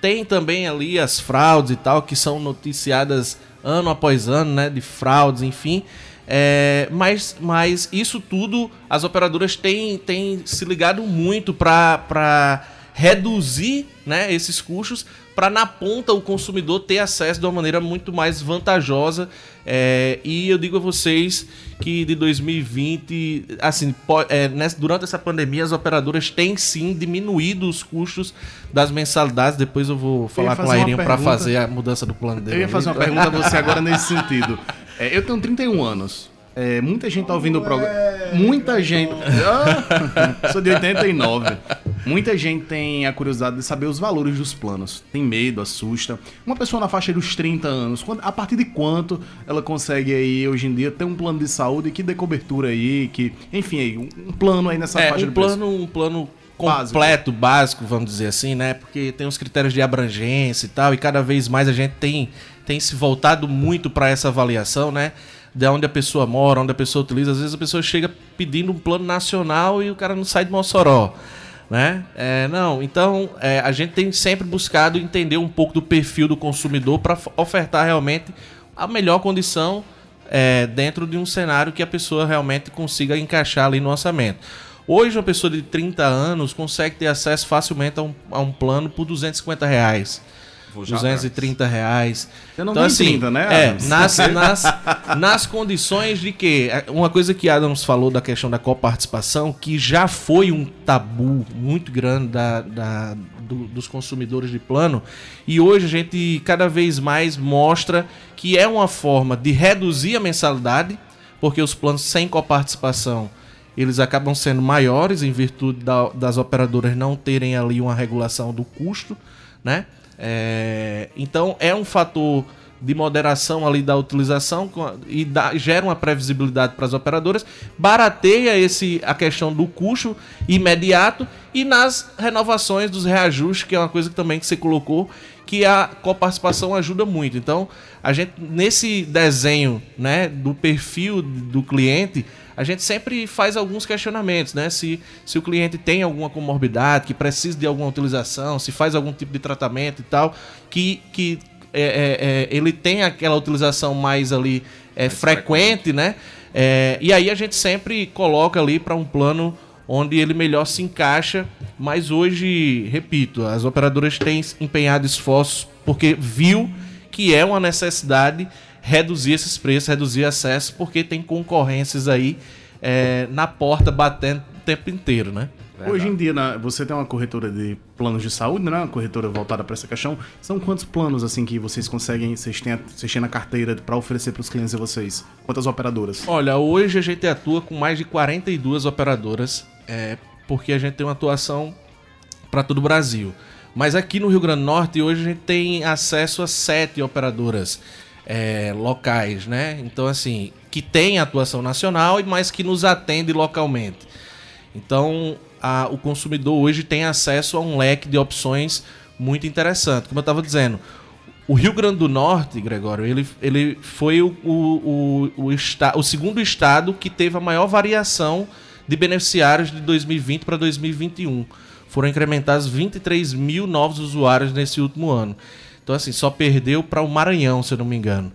tem também ali as fraudes e tal, que são noticiadas ano após ano, né? De fraudes, enfim. É, mas, mas isso tudo, as operadoras têm, têm se ligado muito para reduzir né, esses custos, para na ponta o consumidor ter acesso de uma maneira muito mais vantajosa. É, e eu digo a vocês que de 2020, assim, é, nessa- durante essa pandemia, as operadoras têm sim diminuído os custos das mensalidades. Depois eu vou falar com fazer a Irinho para fazer a mudança do plano dele. Eu ia fazer uma pergunta a você agora nesse sentido. É, eu tenho 31 anos. É, muita gente tá ouvindo o programa. Muita gente. Ah, sou de 89. Muita gente tem a curiosidade de saber os valores dos planos. Tem medo, assusta. Uma pessoa na faixa dos 30 anos, quando- a partir de quanto ela consegue aí, hoje em dia, ter um plano de saúde que dê cobertura aí, que. Enfim, aí, um plano aí nessa É, faixa um de preço. plano, um plano Básico. completo, básico, vamos dizer assim, né? Porque tem os critérios de abrangência e tal, e cada vez mais a gente tem, tem se voltado muito para essa avaliação, né? De onde a pessoa mora, onde a pessoa utiliza. Às vezes a pessoa chega pedindo um plano nacional e o cara não sai de Mossoró. Né? É, não, então é, a gente tem sempre buscado entender um pouco do perfil do consumidor para ofertar realmente a melhor condição é, dentro de um cenário que a pessoa realmente consiga encaixar ali no orçamento. Hoje, uma pessoa de 30 anos consegue ter acesso facilmente a um, a um plano por 250 reais. 230 reais. Você não então, assim, 30, né? É, nas, nas, nas condições de que. É, uma coisa que Adams falou da questão da coparticipação, que já foi um tabu muito grande da, da do, dos consumidores de plano, e hoje a gente cada vez mais mostra que é uma forma de reduzir a mensalidade, porque os planos sem coparticipação eles acabam sendo maiores em virtude da, das operadoras não terem ali uma regulação do custo, né? É, então é um fator de moderação ali da utilização e gera uma previsibilidade para as operadoras, barateia esse, a questão do custo imediato e nas renovações dos reajustes, que é uma coisa que também que você colocou, que a coparticipação ajuda muito. Então, a gente nesse desenho, né, do perfil do cliente, a gente sempre faz alguns questionamentos, né? Se, se o cliente tem alguma comorbidade, que precisa de alguma utilização, se faz algum tipo de tratamento e tal, que, que é, é, é, ele tem aquela utilização mais ali é, frequente, frequente, né? É, e aí a gente sempre coloca ali para um plano onde ele melhor se encaixa. Mas hoje, repito, as operadoras têm empenhado esforços porque viu que é uma necessidade reduzir esses preços, reduzir acesso, porque tem concorrências aí é, na porta batendo o tempo inteiro, né? Verdade. Hoje em dia, né, você tem uma corretora de planos de saúde, né? Uma corretora voltada para essa questão. São quantos planos assim que vocês conseguem, vocês têm, vocês têm na carteira para oferecer para os clientes de vocês? Quantas operadoras? Olha, hoje a gente atua com mais de 42 operadoras, é, porque a gente tem uma atuação para todo o Brasil. Mas aqui no Rio Grande do Norte, hoje a gente tem acesso a sete operadoras é, locais, né? Então, assim, que tem atuação nacional, mas que nos atende localmente. Então, a, o consumidor hoje tem acesso a um leque de opções muito interessante. Como eu estava dizendo, o Rio Grande do Norte, Gregório, ele, ele foi o, o, o, o, esta, o segundo estado que teve a maior variação de beneficiários de 2020 para 2021. Foram incrementados 23 mil novos usuários nesse último ano. Então, assim, só perdeu para o Maranhão, se eu não me engano.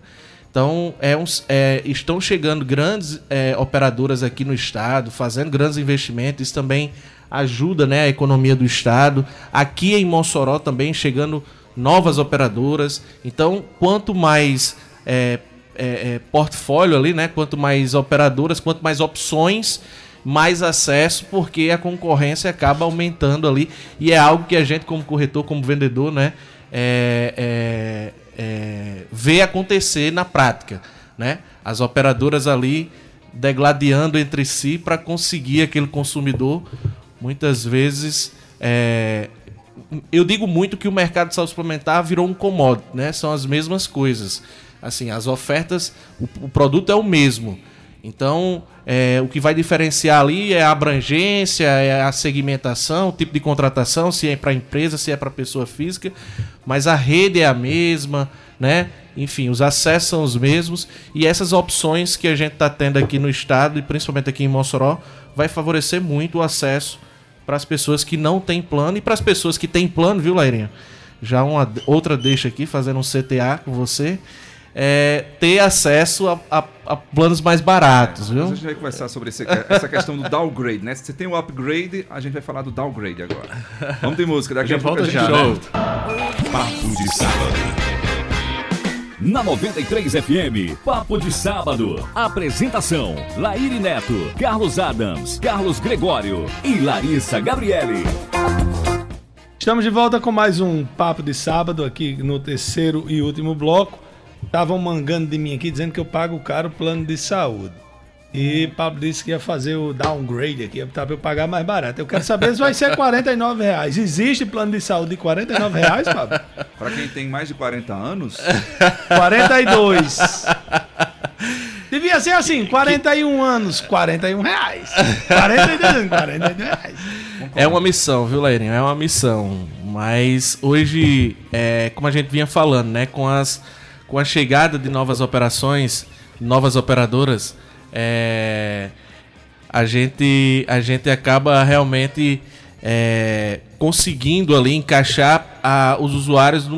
Então, é, uns, é, estão chegando grandes é, operadoras aqui no estado, fazendo grandes investimentos. Isso também ajuda né, a economia do estado. Aqui em Mossoró também chegando novas operadoras. Então, quanto mais é, é, é, portfólio ali, né? Quanto mais operadoras, quanto mais opções, mais acesso, porque a concorrência acaba aumentando ali. E é algo que a gente, como corretor, como vendedor, né? É, é, é, vê acontecer na prática. Né? As operadoras ali degladiando entre si para conseguir aquele consumidor, muitas vezes. É, eu digo muito que o mercado de saúde suplementar virou um commodity, né? São as mesmas coisas. Assim, as ofertas, o, o produto é o mesmo. Então, é, o que vai diferenciar ali é a abrangência, é a segmentação, o tipo de contratação, se é para empresa, se é para pessoa física, mas a rede é a mesma, né? Enfim, os acessos são os mesmos e essas opções que a gente está tendo aqui no estado e principalmente aqui em Mossoró vai favorecer muito o acesso para as pessoas que não têm plano e para as pessoas que têm plano, viu, Lairinha? Já uma outra deixa aqui fazendo um CTA com você é, ter acesso a, a, a, planos mais baratos, viu? A gente vai conversar sobre esse, essa questão do downgrade, né? Se você tem o um upgrade, a gente vai falar do downgrade agora. Vamos ter música, daqui a, a pouco a gente já, volta. Papo de sábado. Na 93 FM, Papo de Sábado. Apresentação: Laíri Neto, Carlos Adams, Carlos Gregório e Larissa Gabriele. Estamos de volta com mais um Papo de Sábado aqui no terceiro e último bloco. Estavam mangando de mim aqui dizendo que eu pago caro plano de saúde. E Pablo disse que ia fazer o downgrade aqui, para eu pagar mais barato. Eu quero saber se vai ser 49 reais. Existe plano de saúde de 49 reais, Pablo? Para quem tem mais de 40 anos? 42. Devia ser assim, 41 anos, 41 reais. 42 anos, 42 reais. É uma missão, viu, Leirinho? É uma missão. Mas hoje, é, como a gente vinha falando, né? Com as com a chegada de novas operações, novas operadoras, é, a, gente, a gente acaba realmente é, conseguindo ali encaixar a, os usuários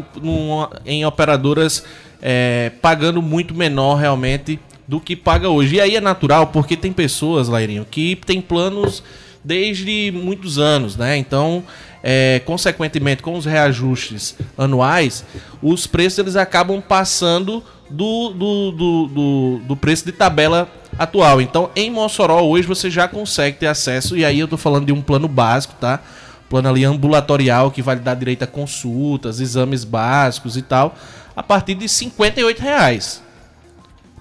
em operadoras é, pagando muito menor realmente do que paga hoje. E aí é natural, porque tem pessoas, Lairinho, que tem planos desde muitos anos, né? Então, é, consequentemente, com os reajustes anuais, os preços eles acabam passando do, do, do, do, do preço de tabela atual. Então, em Mossoró, hoje você já consegue ter acesso, e aí eu tô falando de um plano básico, tá? Plano ali ambulatorial que vai dar direito a consultas, exames básicos e tal, a partir de 58 reais.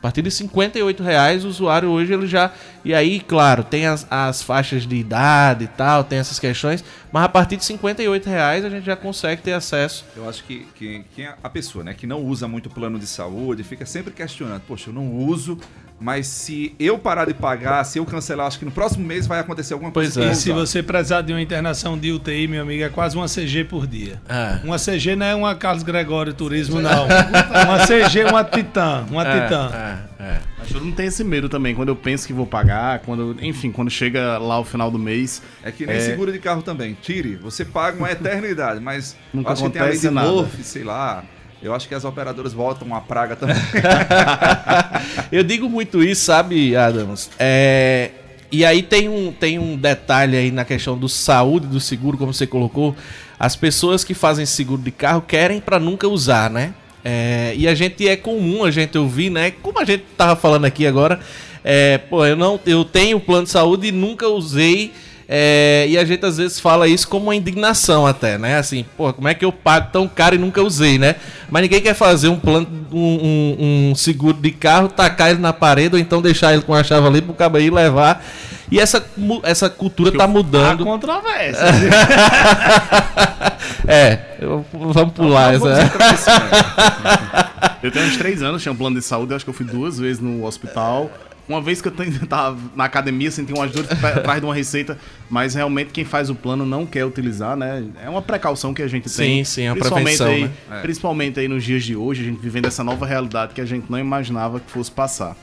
Partir de 58 reais o usuário hoje ele já. E aí, claro, tem as, as faixas de idade e tal, tem essas questões, mas a partir de 58 reais a gente já consegue ter acesso. Eu acho que, que, que a pessoa né, que não usa muito plano de saúde fica sempre questionando, poxa, eu não uso, mas se eu parar de pagar, se eu cancelar, acho que no próximo mês vai acontecer alguma Pois coisa. é. que eu E se você precisar de uma internação de UTI, meu amigo, é quase uma CG por dia. É. Uma CG não é uma Carlos Gregório Turismo, não. uma CG é uma Titã. Uma Titã. É, é. Mas eu não tenho esse medo também. Quando eu penso que vou pagar, quando, enfim, quando chega lá o final do mês. É que nem É. seguro de carro também. Tire, você paga uma eternidade, mas Nunca acho que tem a lei de acontece nada. Sei lá. Eu acho que as operadoras voltam a praga também. Eu digo muito isso, sabe, Adams? É, E aí tem um, tem um detalhe aí na questão do saúde do seguro, como você colocou. As pessoas que fazem seguro de carro querem para nunca usar, né? É, e a gente é comum a gente ouvir, né? Como a gente tava falando aqui agora, é, pô, eu não, eu tenho plano de saúde e nunca usei. É, e a gente às vezes fala isso como uma indignação até, né? Assim, pô, como é que eu pago tão caro e nunca usei, né? Mas ninguém quer fazer um plano, um, um- um seguro de carro, tacar ele na parede ou então deixar ele com a chave ali pro cabo aí levar. E essa, essa cultura tá Há mudando. controvérsia. É, eu- vamos pular Vamos essa. nesse mérito. Eu tenho uns três anos, tinha um plano de saúde, acho que eu fui duas vezes no hospital. Uma vez que eu tava na academia, senti umas dores atrás de uma receita, mas realmente quem faz o plano não quer utilizar, né? É uma precaução que a gente Sim, tem. sim, é uma principalmente prevenção, aí, né? É. Principalmente aí nos dias de hoje, a gente vivendo essa nova realidade que a gente não imaginava que fosse passar.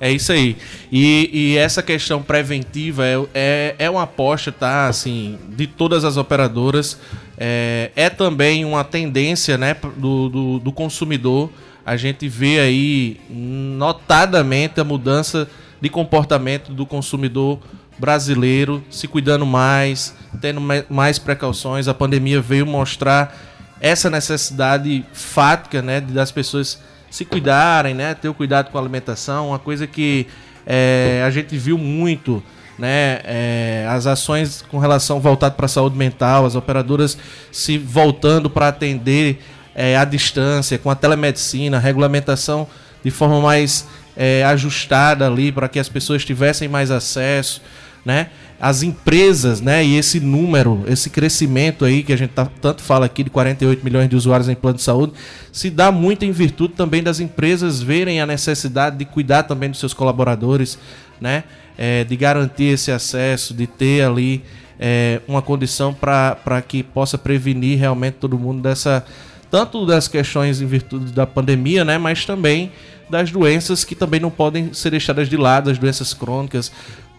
É isso aí. E, e essa questão preventiva é, é, é uma aposta, tá? Assim, de todas as operadoras. É, é também uma tendência, né, do, do, do consumidor. A gente vê aí notadamente a mudança de comportamento do consumidor brasileiro se cuidando mais, tendo mais precauções. A pandemia veio mostrar essa necessidade fática, né, das pessoas se cuidarem, né, ter o cuidado com a alimentação, uma coisa que é, a gente viu muito, né, é, as ações com relação voltado para a saúde mental, as operadoras se voltando para atender é, à distância, com a telemedicina, regulamentação de forma mais é, ajustada ali para que as pessoas tivessem mais acesso, né? As empresas, né? E esse número, esse crescimento aí que a gente tá- tanto fala aqui de 48 milhões de usuários em plano de saúde, se dá muito em virtude também das empresas verem a necessidade de cuidar também dos seus colaboradores, né? É, de garantir esse acesso, de ter ali é, uma condição para que possa prevenir realmente todo mundo dessa tanto das questões em virtude da pandemia, né, mas também das doenças que também não podem ser deixadas de lado, as doenças crônicas,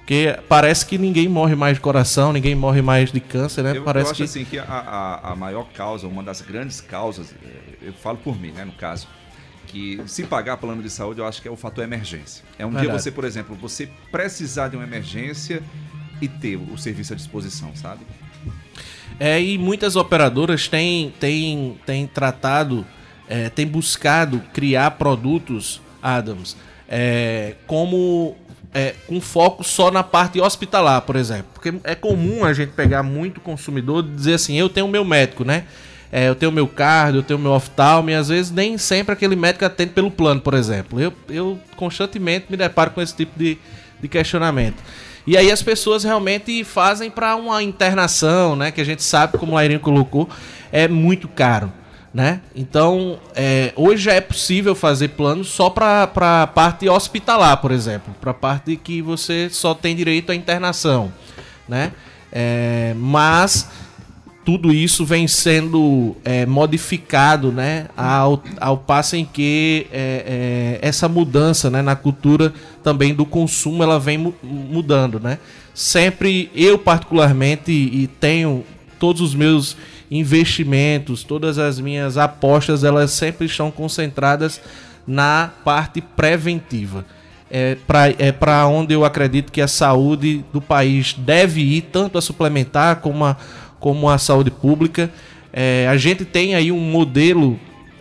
porque parece que ninguém morre mais de coração, ninguém morre mais de câncer, né? Eu, parece eu acho que assim que a, a, a maior causa, uma das grandes causas, eh, eu falo por mim, né, no caso, que se pagar plano de saúde, eu acho que é o fator emergência. É um dia Verdade. você, por exemplo, você precisar de uma emergência e ter o serviço à disposição, sabe? É, e muitas operadoras têm, têm, têm tratado, é, têm buscado criar produtos, Adams, é, como é, com foco só na parte hospitalar, por exemplo. Porque é comum a gente pegar muito consumidor e dizer assim, eu tenho meu médico, né? É, eu tenho meu cardio, eu tenho meu oftalmo, e às vezes nem sempre aquele médico atende pelo plano, por exemplo. Eu, eu constantemente me deparo com esse tipo de, de questionamento. E aí as pessoas realmente fazem para uma internação, né? Que a gente sabe, como o Lairinho colocou, é muito caro, né? Então, é, hoje já é possível fazer plano só para a parte hospitalar, por exemplo. Para a parte que você só tem direito à internação, né? É, mas tudo isso vem sendo é, modificado, né, ao, ao passo em que é, é, essa mudança, né, na cultura também do consumo, ela vem mu mudando, né. Sempre eu particularmente e tenho todos os meus investimentos, todas as minhas apostas, elas sempre estão concentradas na parte preventiva. É para é onde eu acredito que a saúde do país deve ir, tanto a suplementar como a, como a saúde pública. É, a gente tem aí um modelo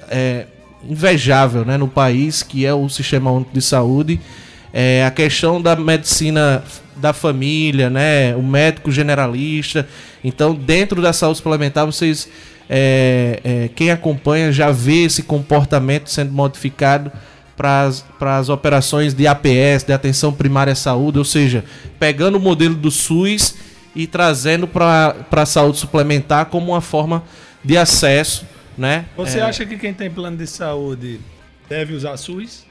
é, invejável né, no país, que é o Sistema Único de Saúde. É, a questão da medicina da família, né, o médico generalista. Então, dentro da saúde suplementar, vocês, é, é, quem acompanha já vê esse comportamento sendo modificado para as operações de APS, de atenção primária à saúde, ou seja, pegando o modelo do SUS e trazendo para a saúde suplementar como uma forma de acesso. Né? Você é... acha que quem tem plano de saúde deve usar SUS?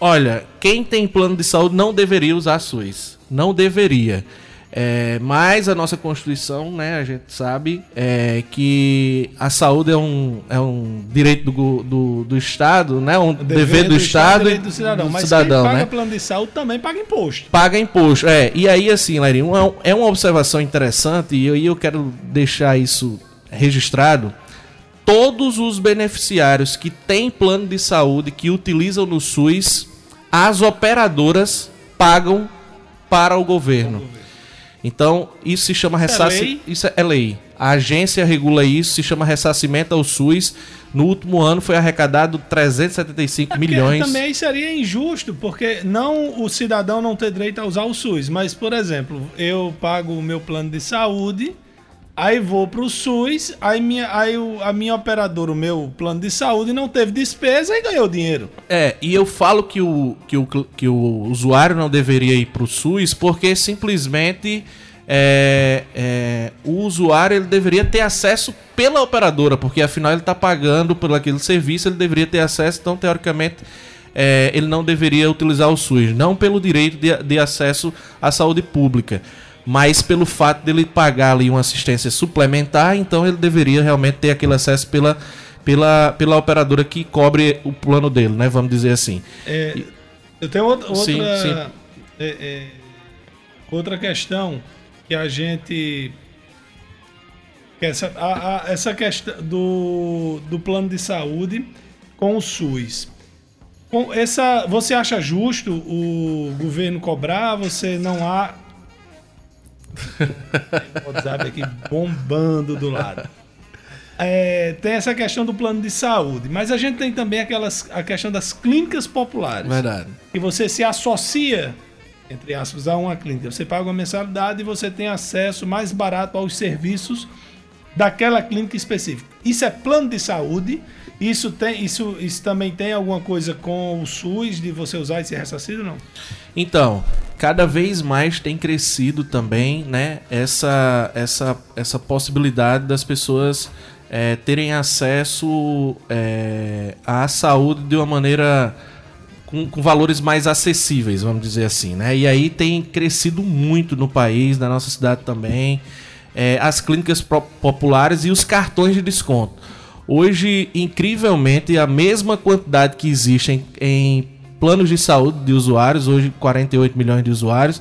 Olha, quem tem plano de saúde não deveria usar SUS. Não deveria. É, mas a nossa Constituição, né, a gente sabe é, que a saúde é um, é um direito do, do, do Estado, né, um dever, dever do, do, Estado, e do cidadão. Do mas cidadão, quem paga né? plano de saúde também paga imposto. Paga imposto, é. E aí, assim, Lairinho, é uma observação interessante e eu, eu quero deixar isso registrado. Todos os beneficiários que têm plano de saúde, que utilizam no SUS, as operadoras pagam para o governo. Então, isso se chama ressarcimento. É isso é lei. A agência regula isso, se chama ressarcimento ao SUS. No último ano foi arrecadado 375 é milhões. Também seria injusto, porque não o cidadão não ter direito a usar o SUS, mas, por exemplo, eu pago o meu plano de saúde Aí vou pro SUS, aí, minha, aí o, a minha operadora, o meu plano de saúde, não teve despesa e ganhou dinheiro. É, e eu falo que o, que o, que o usuário não deveria ir pro SUS porque simplesmente é, é, o usuário ele deveria ter acesso pela operadora, porque afinal ele está pagando por aquele serviço, ele deveria ter acesso, então teoricamente é, ele não deveria utilizar o SUS, não pelo direito de, de acesso à saúde pública mas pelo fato dele pagar ali uma assistência suplementar, então ele deveria realmente ter aquele acesso pela, pela, pela operadora que cobre o plano dele, né? Vamos dizer assim. É, eu tenho outra, sim, outra, sim. É, é, outra questão que a gente essa, a, a, essa questão do, do plano de saúde com o SUS. Com essa, você acha justo o governo cobrar? Você não há o WhatsApp aqui bombando do lado. É, tem essa questão do plano de saúde, mas a gente tem também aquelas, a questão das clínicas populares. Verdade. Que você se associa, entre aspas, a uma clínica. Você paga uma mensalidade e você tem acesso mais barato aos serviços daquela clínica específica. Isso é plano de saúde. Isso, tem, isso, isso também tem alguma coisa com o SUS de você usar esse ressarcido não? Então, cada vez mais tem crescido também né, essa, essa, essa possibilidade das pessoas é, terem acesso é, à saúde de uma maneira com, com, valores mais acessíveis, vamos dizer assim. Né? E aí tem crescido muito no país, na nossa cidade também, é, as clínicas populares e os cartões de desconto. Hoje, incrivelmente, a mesma quantidade que existe em, em planos de saúde de usuários, hoje 48 milhões de usuários.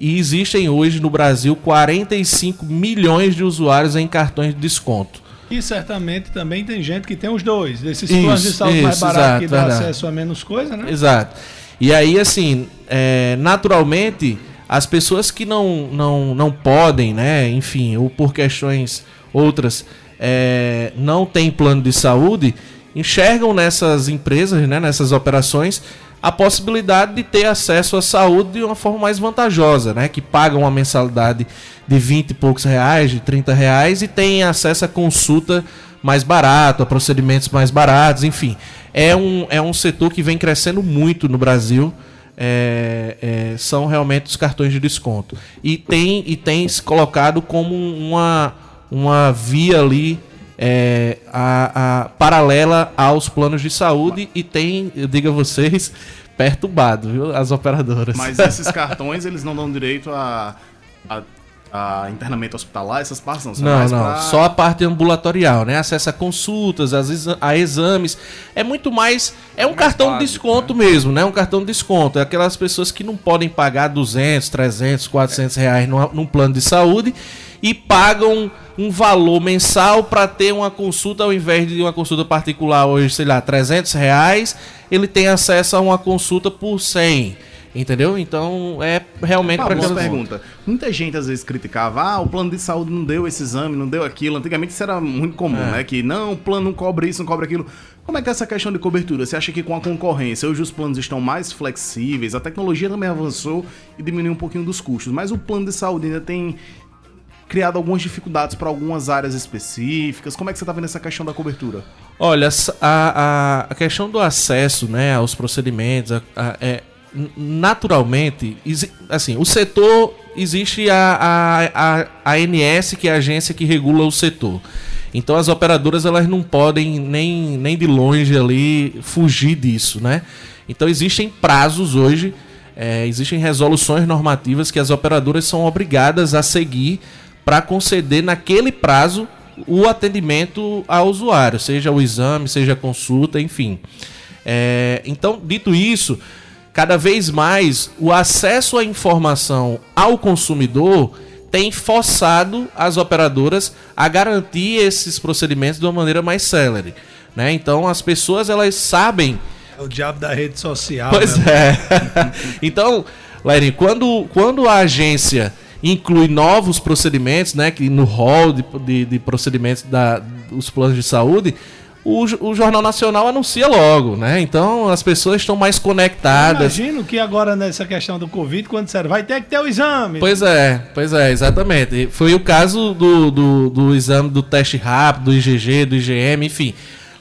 E existem hoje no Brasil 45 milhões de usuários em cartões de desconto. E certamente também tem gente que tem os dois, desses isso, planos de saúde isso, mais baratos que dá verdade. acesso a menos coisa, né? Exato. E aí, assim, é, naturalmente, as pessoas que não, não, não podem, né, enfim, ou por questões outras, é, não têm plano de saúde, enxergam nessas empresas, né, nessas operações, a possibilidade de ter acesso à saúde de uma forma mais vantajosa, né? Que pagam uma mensalidade de 20 e poucos reais, de 30 reais e têm acesso a consulta mais barato, a procedimentos mais baratos, enfim. É um, é um setor que vem crescendo muito no Brasil. É, é, são realmente os cartões de desconto. E tem, e tem se colocado como uma, uma via ali é, a, a, paralela aos planos de saúde e tem, eu digo a vocês, perturbado, viu? As operadoras. Mas esses cartões, eles não dão direito a, a a internamento hospitalar, essas partes não. são Não, mais não. pra- Só a parte ambulatorial, né? Acesso a consultas, às exa- a exames. É muito mais. É um Mais cartão de básico, desconto mesmo, né? Um cartão de desconto. É aquelas pessoas que não podem pagar 200, 300, 400 reais numa- num plano de saúde e pagam um valor mensal para ter uma consulta ao invés de uma consulta particular hoje, sei lá, 300 reais, ele tem acesso a uma consulta por 100. Entendeu? Então é realmente para aquelas pergunta. Muita gente às vezes criticava, ah, o plano de saúde não deu esse exame, não deu aquilo. Antigamente isso era muito comum, É. né? Que não, o plano não cobre isso, não cobre aquilo. Como é que é essa questão de cobertura? Você acha que com a concorrência, hoje os planos estão mais flexíveis, a tecnologia também avançou e diminuiu um pouquinho dos custos, mas o plano de saúde ainda tem criado algumas dificuldades para algumas áreas específicas. Como é que você está vendo essa questão da cobertura? Olha, a, a, a questão do acesso né, aos procedimentos, a- a- é, naturalmente, assim, o setor, existe a, a, a ANS, que é a agência que regula o setor. Então as operadoras elas não podem nem, nem de longe ali fugir disso, né? Então existem prazos hoje, é, existem resoluções normativas que as operadoras são obrigadas a seguir para conceder naquele prazo o atendimento ao usuário, seja o exame, seja a consulta, enfim. É, então, dito isso, cada vez mais o acesso à informação ao consumidor tem forçado as operadoras a garantir esses procedimentos de uma maneira mais célere. Né? Então, as pessoas elas sabem É o diabo da rede social. Pois né? é. então, Lairinho, quando, quando a agência inclui novos procedimentos, né, que no rol de, de, de procedimentos da, dos planos de saúde, o, o Jornal Nacional anuncia logo, né? Então as pessoas estão mais conectadas. Imagino que agora nessa questão do Covid, quando disseram, vai ter que ter o exame. Pois é, pois é, exatamente. E Foi o caso do, do, do exame do teste rápido, do IgG, do IgM, enfim.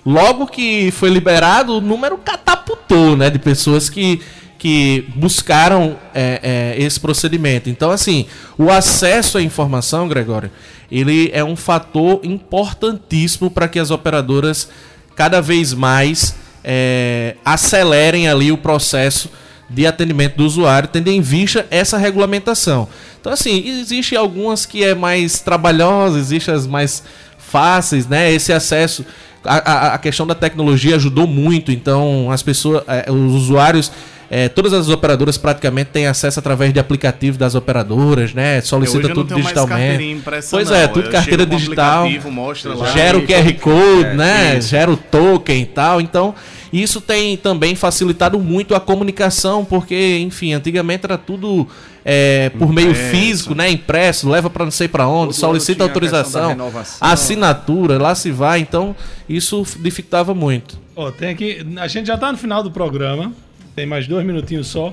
Logo que foi liberado, o número catapultou, né? De pessoas que, que buscaram é, é, esse procedimento. Então, assim, o acesso à informação, Gregório, ele é um fator importantíssimo para que as operadoras cada vez mais é, acelerem ali o processo de atendimento do usuário, tendo em vista essa regulamentação. Então, assim, existe algumas que é mais trabalhosa, existe as mais fáceis, né? Esse acesso, a, a- a questão da tecnologia ajudou muito, então as pessoas, eh, os usuários, eh, todas as operadoras praticamente têm acesso através de aplicativo das operadoras, né? Solicita tudo digitalmente. Pois não. é, tudo Eu carteira digital. Mostra lá. Gera o QR Code, É, né? isso. Gera o token e tal. Então, isso tem também facilitado muito a comunicação, porque, enfim, antigamente era tudo é, por meio Impresso. físico, né? Impresso, leva para não sei para onde, Todo solicita autorização, assinatura, lá se vai. Então, isso dificultava muito. Ó, tem aqui, a gente já tá no final do programa, tem mais dois minutinhos só.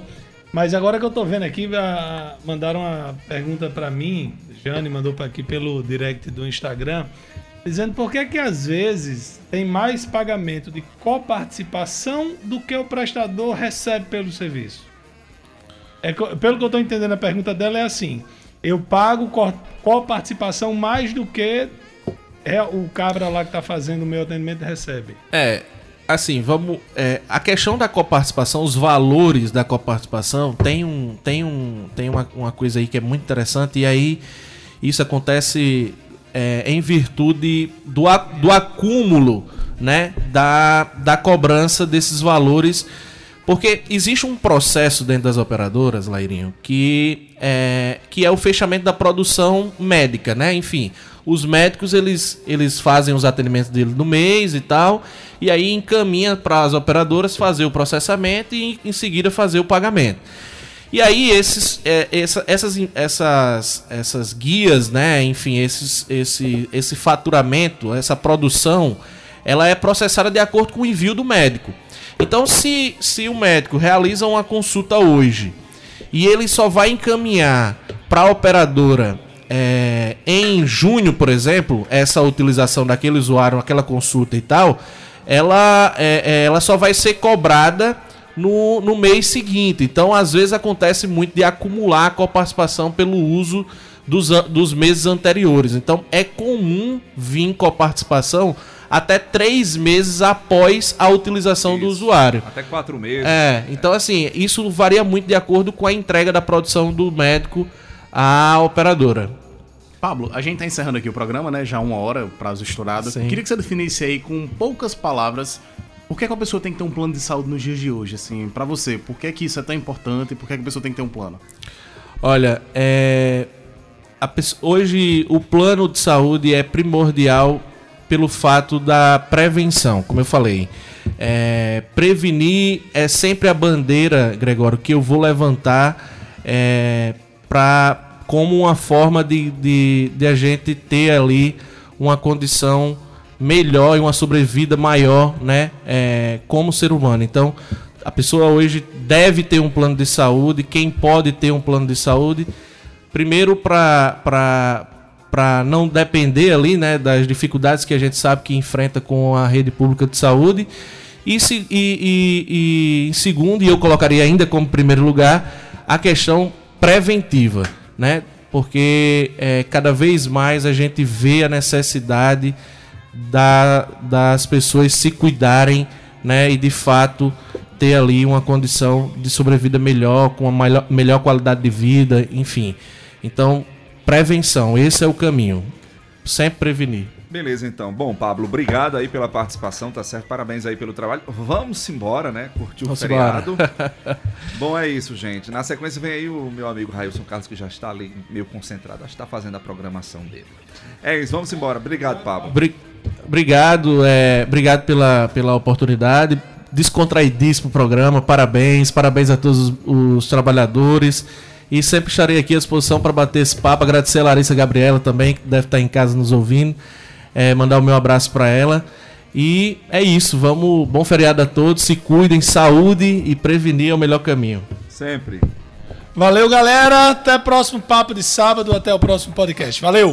Mas agora que eu tô vendo aqui, mandaram uma pergunta pra mim, Jane mandou pra aqui pelo direct do Instagram, dizendo por que que às vezes tem mais pagamento de coparticipação do que o prestador recebe pelo serviço. É, pelo que eu tô entendendo, a pergunta dela é assim: eu pago co- coparticipação mais do que é o cabra lá que tá fazendo o meu atendimento recebe. É, assim, vamos. é, a questão da coparticipação, os valores da coparticipação, tem um. Tem um. Tem uma, uma coisa aí que é muito interessante, e aí isso acontece é, em virtude do, do acúmulo né, da, da cobrança desses valores. Porque existe um processo dentro das operadoras, Lairinho, que é, que é o fechamento da produção médica, né? Enfim, os médicos eles, eles fazem os atendimentos dele no mês e tal, e aí encaminha para as operadoras fazer o processamento e em seguida fazer o pagamento. E aí esses, é, essa- essas, essas, essas guias, né? Enfim, esses, esse, esse faturamento, essa produção, ela é processada de acordo com o envio do médico. Então, se, se o médico realiza uma consulta hoje e ele só vai encaminhar para a operadora é, em junho, por exemplo, essa utilização daquele usuário, aquela consulta e tal, ela, é, é, ela só vai ser cobrada no, no mês seguinte. Então, às vezes, acontece muito de acumular a coparticipação pelo uso dos, dos meses anteriores. Então, é comum vir coparticipação até três meses após a utilização do Isso. usuário. Até quatro meses. É, então assim, isso varia muito de acordo com a entrega da produção do médico à operadora. Pablo, a gente tá encerrando aqui o programa, né? Já uma hora, prazo estourado. Sim. Queria que você definisse aí com poucas palavras por que, que a pessoa tem que ter um plano de saúde nos dias de hoje, assim, pra você. Por que, que isso é tão importante e por que, que a pessoa tem que ter um plano? Olha, é, hoje o plano de saúde é primordial pelo fato da prevenção, como eu falei. É, prevenir é sempre a bandeira, Gregório, que eu vou levantar é, pra, como uma forma de, de, de a gente ter ali uma condição melhor e uma sobrevida maior, né, é, como ser humano. Então, a pessoa hoje deve ter um plano de saúde. Quem pode ter um plano de saúde? Primeiro, para não depender ali né, das dificuldades que a gente sabe que enfrenta com a rede pública de saúde. E, se- e- e- e em segundo, e eu colocaria ainda como primeiro lugar, a questão preventiva, né? Porque é, cada vez mais a gente vê a necessidade da- das pessoas se cuidarem, né? E de fato ter ali uma condição de sobrevida melhor, com uma melhor, melhor qualidade de vida, enfim. Então, prevenção, esse é o caminho. Sempre prevenir. Beleza, então. Bom, Pablo, obrigado aí pela participação, tá certo? Parabéns aí pelo trabalho. Vamos embora, né? Curtir o feriado. Bom, é isso, gente. Na sequência vem aí o meu amigo Railson Carlos, que já está ali meio concentrado. Acho que está fazendo a programação dele. É isso, vamos embora. Obrigado, Pablo. Bri- Obrigado, é, obrigado pela, pela oportunidade. Descontraidíssimo programa, parabéns, parabéns a todos os, os trabalhadores. E sempre estarei aqui à disposição para bater esse papo. Agradecer a Larissa Gabriela também, que deve estar em casa nos ouvindo. É, mandar o meu abraço para ela. E é isso, vamos. Bom feriado a todos, se cuidem, saúde e prevenir é o melhor caminho. Sempre. Valeu, galera. Até o próximo papo de sábado. Até o próximo podcast. Valeu!